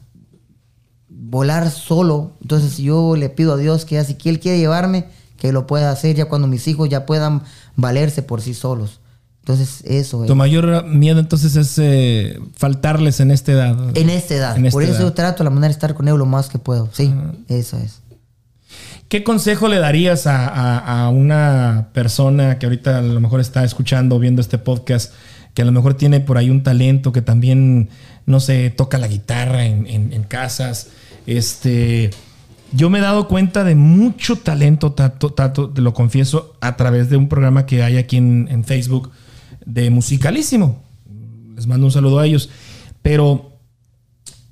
volar solo. Entonces yo le pido a Dios que ya si él quiere llevarme, que lo pueda hacer ya cuando mis hijos ya puedan valerse por sí solos. Entonces eso. Tu eh. mayor miedo entonces es eh, faltarles en esta edad. En esta edad. En esta Por eso yo trato la manera de estar con él lo más que puedo. Sí, eso es. ¿Qué consejo le darías a, a- a una persona que ahorita a lo mejor está escuchando o viendo este podcast, que a lo mejor tiene por ahí un talento, que también, no sé, toca la guitarra en, en- en casas? Este, yo me he dado cuenta de mucho talento, Tato, Tato, te lo confieso, a través de un programa que hay aquí en, Facebook de Musicalísimo. Les mando un saludo a ellos. Pero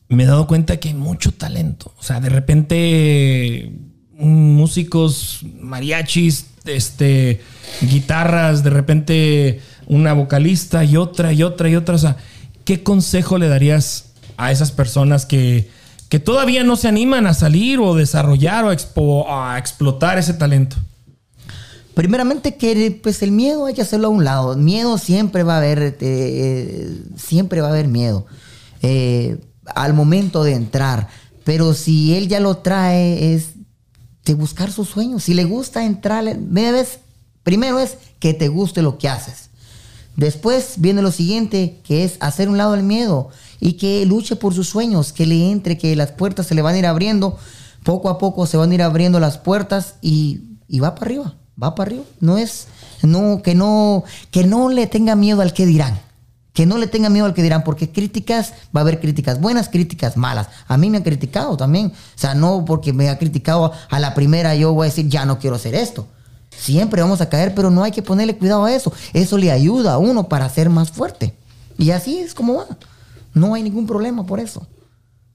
me he dado cuenta que hay mucho talento. O sea, de repente músicos, mariachis, este, guitarras, de repente una vocalista y otra y otra y otra. O sea, ¿qué consejo le darías a esas personas que, que todavía no se animan a salir o desarrollar o a explotar ese talento? Primeramente que pues el miedo hay que hacerlo a un lado. Miedo siempre va a haber, eh, eh, siempre va a haber miedo eh, al momento de entrar. Pero si él ya lo trae es de buscar sus sueños. Si le gusta entrar, debes, primero es que te guste lo que haces. Después viene lo siguiente, que es hacer un lado el miedo y que luche por sus sueños, que le entre, que las puertas se le van a ir abriendo. Poco a poco se van a ir abriendo las puertas y, y va para arriba, va para arriba. No es, no, que no, que no le tenga miedo al que dirán. Que no le tenga miedo al que dirán, porque críticas, va a haber críticas buenas, críticas malas. A mí me han criticado también. O sea, no porque me ha criticado a la primera, yo voy a decir, ya no quiero hacer esto. Siempre vamos a caer, pero no hay que ponerle cuidado a eso. Eso le ayuda a uno para ser más fuerte. Y así es como va. No hay ningún problema por eso.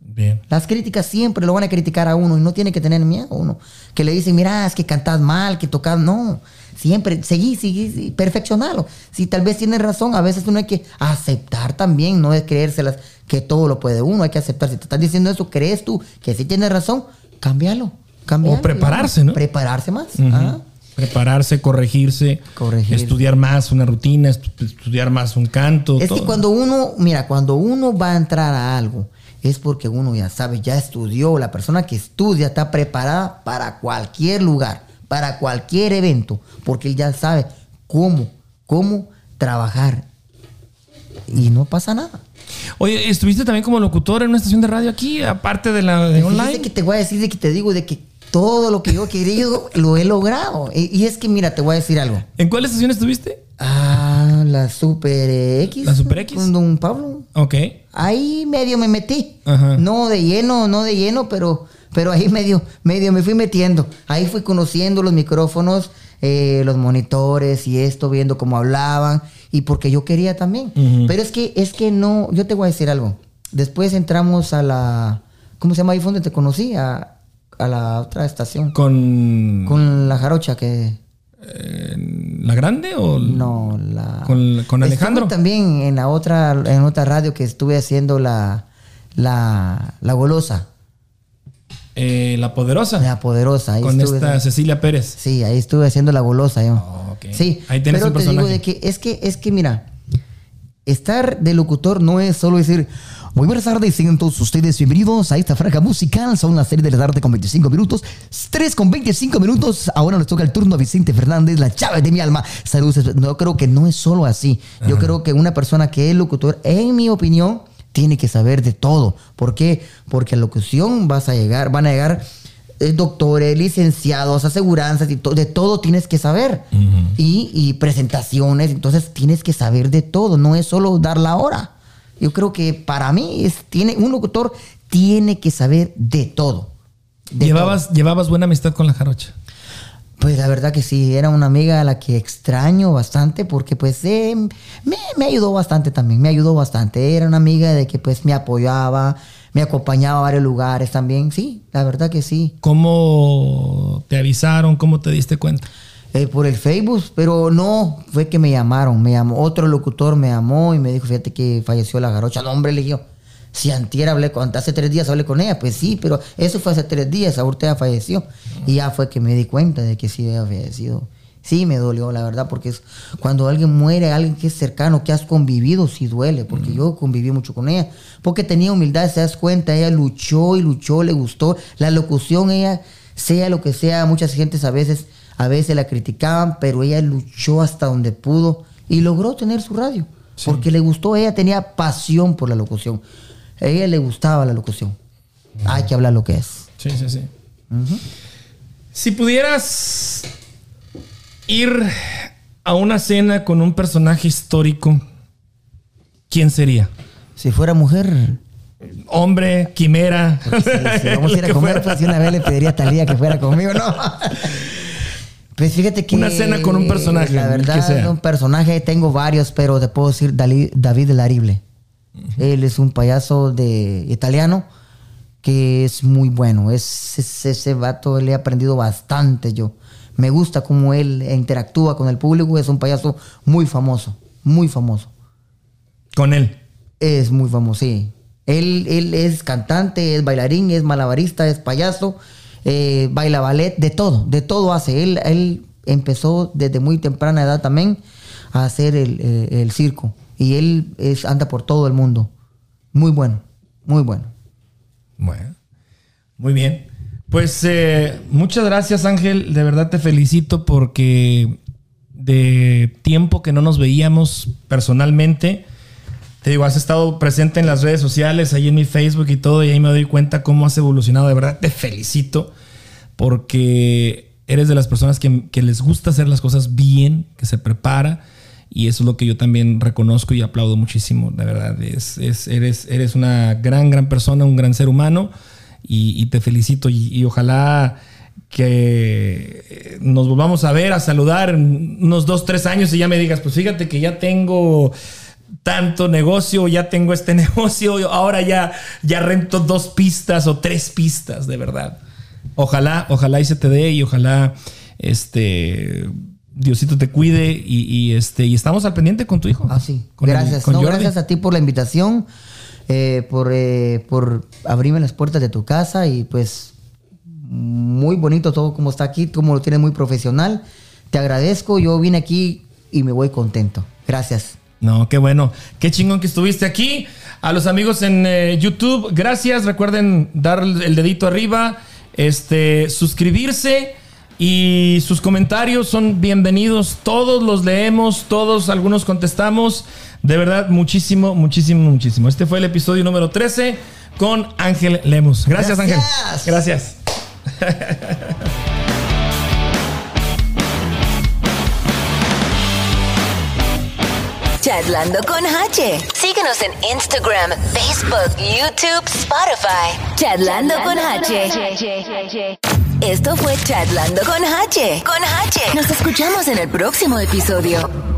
Bien. Las críticas siempre lo van a criticar a uno y no tiene que tener miedo uno. Que le dicen, mira, es que cantas mal, que tocas. No. Siempre seguí, seguí, seguí, perfeccionalo. Si tal vez tienes razón, a veces uno hay que aceptar también, no es creérselas que todo lo puede uno, hay que aceptar. Si te estás diciendo eso, crees tú que sí tienes razón, cámbialo. cámbialo O prepararse, ¿no? Prepararse más. Ajá. Prepararse, corregirse, Corregir. estudiar más una rutina, estu- estudiar más un canto. Es todo. que cuando uno, mira, cuando uno va a entrar a algo, es porque uno ya sabe, ya estudió. La persona que estudia está preparada para cualquier lugar, para cualquier evento, porque él ya sabe cómo, cómo trabajar. Y no pasa nada. Oye, ¿estuviste también como locutor en una estación de radio aquí, aparte de la de online? que te voy a decir de que te digo de que todo lo que yo he querido lo he logrado. Y, es que, mira, te voy a decir algo. ¿En cuál estación estuviste? Ah, la Super X. ¿La Super X? Con Don Pablo. Ok. Ahí medio me metí. Ajá. No de lleno, no de lleno, pero, pero ahí medio, medio me fui metiendo. Ahí fui conociendo los micrófonos, eh, los monitores y esto, viendo cómo hablaban. Y porque yo quería también. Pero es que, es que no, yo te voy a decir algo. Después entramos a la, ¿cómo se llama ahí fue donde te conocí? A, a la otra estación. ¿Con, Con la jarocha que... la grande o No, la. ¿Con- con Alejandro? Estuve también en la otra, en otra radio que estuve haciendo la, la, la golosa, eh, la poderosa? la poderosa. Ahí con estuve, esta Cecilia Pérez. Sí, ahí estuve haciendo la golosa yo. Oh, ok. Sí, Ahí tienes pero te digo de que es que es que mira, estar de locutor no es solo decir muy buenas tardes, sean todos ustedes bienvenidos a esta franja musical. Son las series de la tarde con 25 minutos, 3 con 25 minutos. Ahora nos toca el turno a Vicente Fernández, la llave de mi alma. Saludos. No creo que no es solo así. Yo creo que una persona que es locutor, en mi opinión, tiene que saber de todo. ¿Por qué? Porque a locución vas a llegar, van a llegar eh, doctores, licenciados, aseguranzas y to- de todo tienes que saber. y, y presentaciones, entonces tienes que saber de todo, no es solo dar la hora. Yo creo que para mí es, tiene, un locutor tiene que saber de todo. De ¿Llevabas, ¿Llevabas buena amistad con la jarocha? pues la verdad que sí, era una amiga a la que extraño bastante porque pues eh, me, me ayudó bastante también, me ayudó bastante. Era una amiga de que pues me apoyaba, me acompañaba a varios lugares también, sí, la verdad que sí. ¿Cómo te avisaron? ¿Cómo te diste cuenta? Eh, por el Facebook, pero no, fue que me llamaron, me llamó, otro locutor me llamó y me dijo, fíjate que falleció la garocha. No, hombre, le dije si antier hablé con, hace tres días hablé con ella, pues sí, pero eso fue hace tres días, ahorita ya falleció. Y ya fue que me di cuenta de que sí había fallecido. Sí, me dolió, la verdad, porque es, cuando alguien muere, alguien que es cercano, que has convivido, sí duele, porque yo conviví mucho con ella, porque tenía humildad, se das cuenta, ella luchó y luchó, le gustó, la locución, ella, sea lo que sea, muchas gentes a veces, a veces la criticaban, pero ella luchó hasta donde pudo y logró tener su radio, porque le gustó, ella tenía pasión por la locución, a ella le gustaba la locución, hay que hablar lo que es. Sí, sí, sí. Si pudieras ir a una cena con un personaje histórico, ¿quién sería? Si fuera mujer, Hombre, quimera. si, si vamos a ir a comer, pues de una vez le pediría a Talía que fuera conmigo, ¿no? Pues fíjate que... Una cena con un personaje, La que verdad, sea. un personaje, tengo varios, pero te puedo decir David Larible. Él es un payaso de italiano que es muy bueno. Es, es- ese vato le he aprendido bastante yo. Me gusta cómo él interactúa con el público. Es un payaso muy famoso, muy famoso. Con él. Es muy famoso, sí. Él, él es cantante, es bailarín, es malabarista, es payaso, eh, baila ballet, de todo, de todo hace. Él, él empezó desde muy temprana edad también a hacer el, eh, el circo. Y él es, anda por todo el mundo. Muy bueno, muy bueno. Bueno, muy bien. Pues eh, muchas gracias Ángel, de verdad te felicito porque de tiempo que no nos veíamos personalmente, te digo, has estado presente en las redes sociales, ahí en mi Facebook y todo, y ahí me doy cuenta cómo has evolucionado, de verdad te felicito porque eres de las personas que, les gusta hacer las cosas bien, que se prepara. Y eso es lo que yo también reconozco y aplaudo muchísimo, de verdad. Es, es, eres, eres una gran, gran persona, un gran ser humano y, te felicito y, y, ojalá que nos volvamos a ver, a saludar en unos dos, tres años y ya me digas, pues fíjate que ya tengo tanto negocio, ya tengo este negocio, ahora ya, ya rento dos pistas o tres pistas, de verdad. Ojalá, ojalá y se te dé y ojalá este Diosito te cuide y, y, este y estamos al pendiente con tu hijo. Ah, sí. Con gracias. el- con No, gracias a ti por la invitación, eh, por, eh, por abrirme las puertas de tu casa y pues muy bonito todo como está aquí, como lo tienes muy profesional. Te agradezco, yo vine aquí y me voy contento. Gracias. No, qué bueno. Qué chingón que estuviste aquí. A los amigos en eh, YouTube, gracias. Recuerden dar el dedito arriba, este, suscribirse y sus comentarios son bienvenidos. Todos los leemos, todos, algunos contestamos. De verdad, muchísimo, muchísimo, muchísimo. Este fue el episodio número 13 con Ángel Lemus. Gracias, Ángel. Gracias. Charlando con H. Síguenos en Instagram, Facebook, YouTube, Spotify. Charlando con H. Esto fue Charlando con H. Con H. Nos escuchamos en el próximo episodio.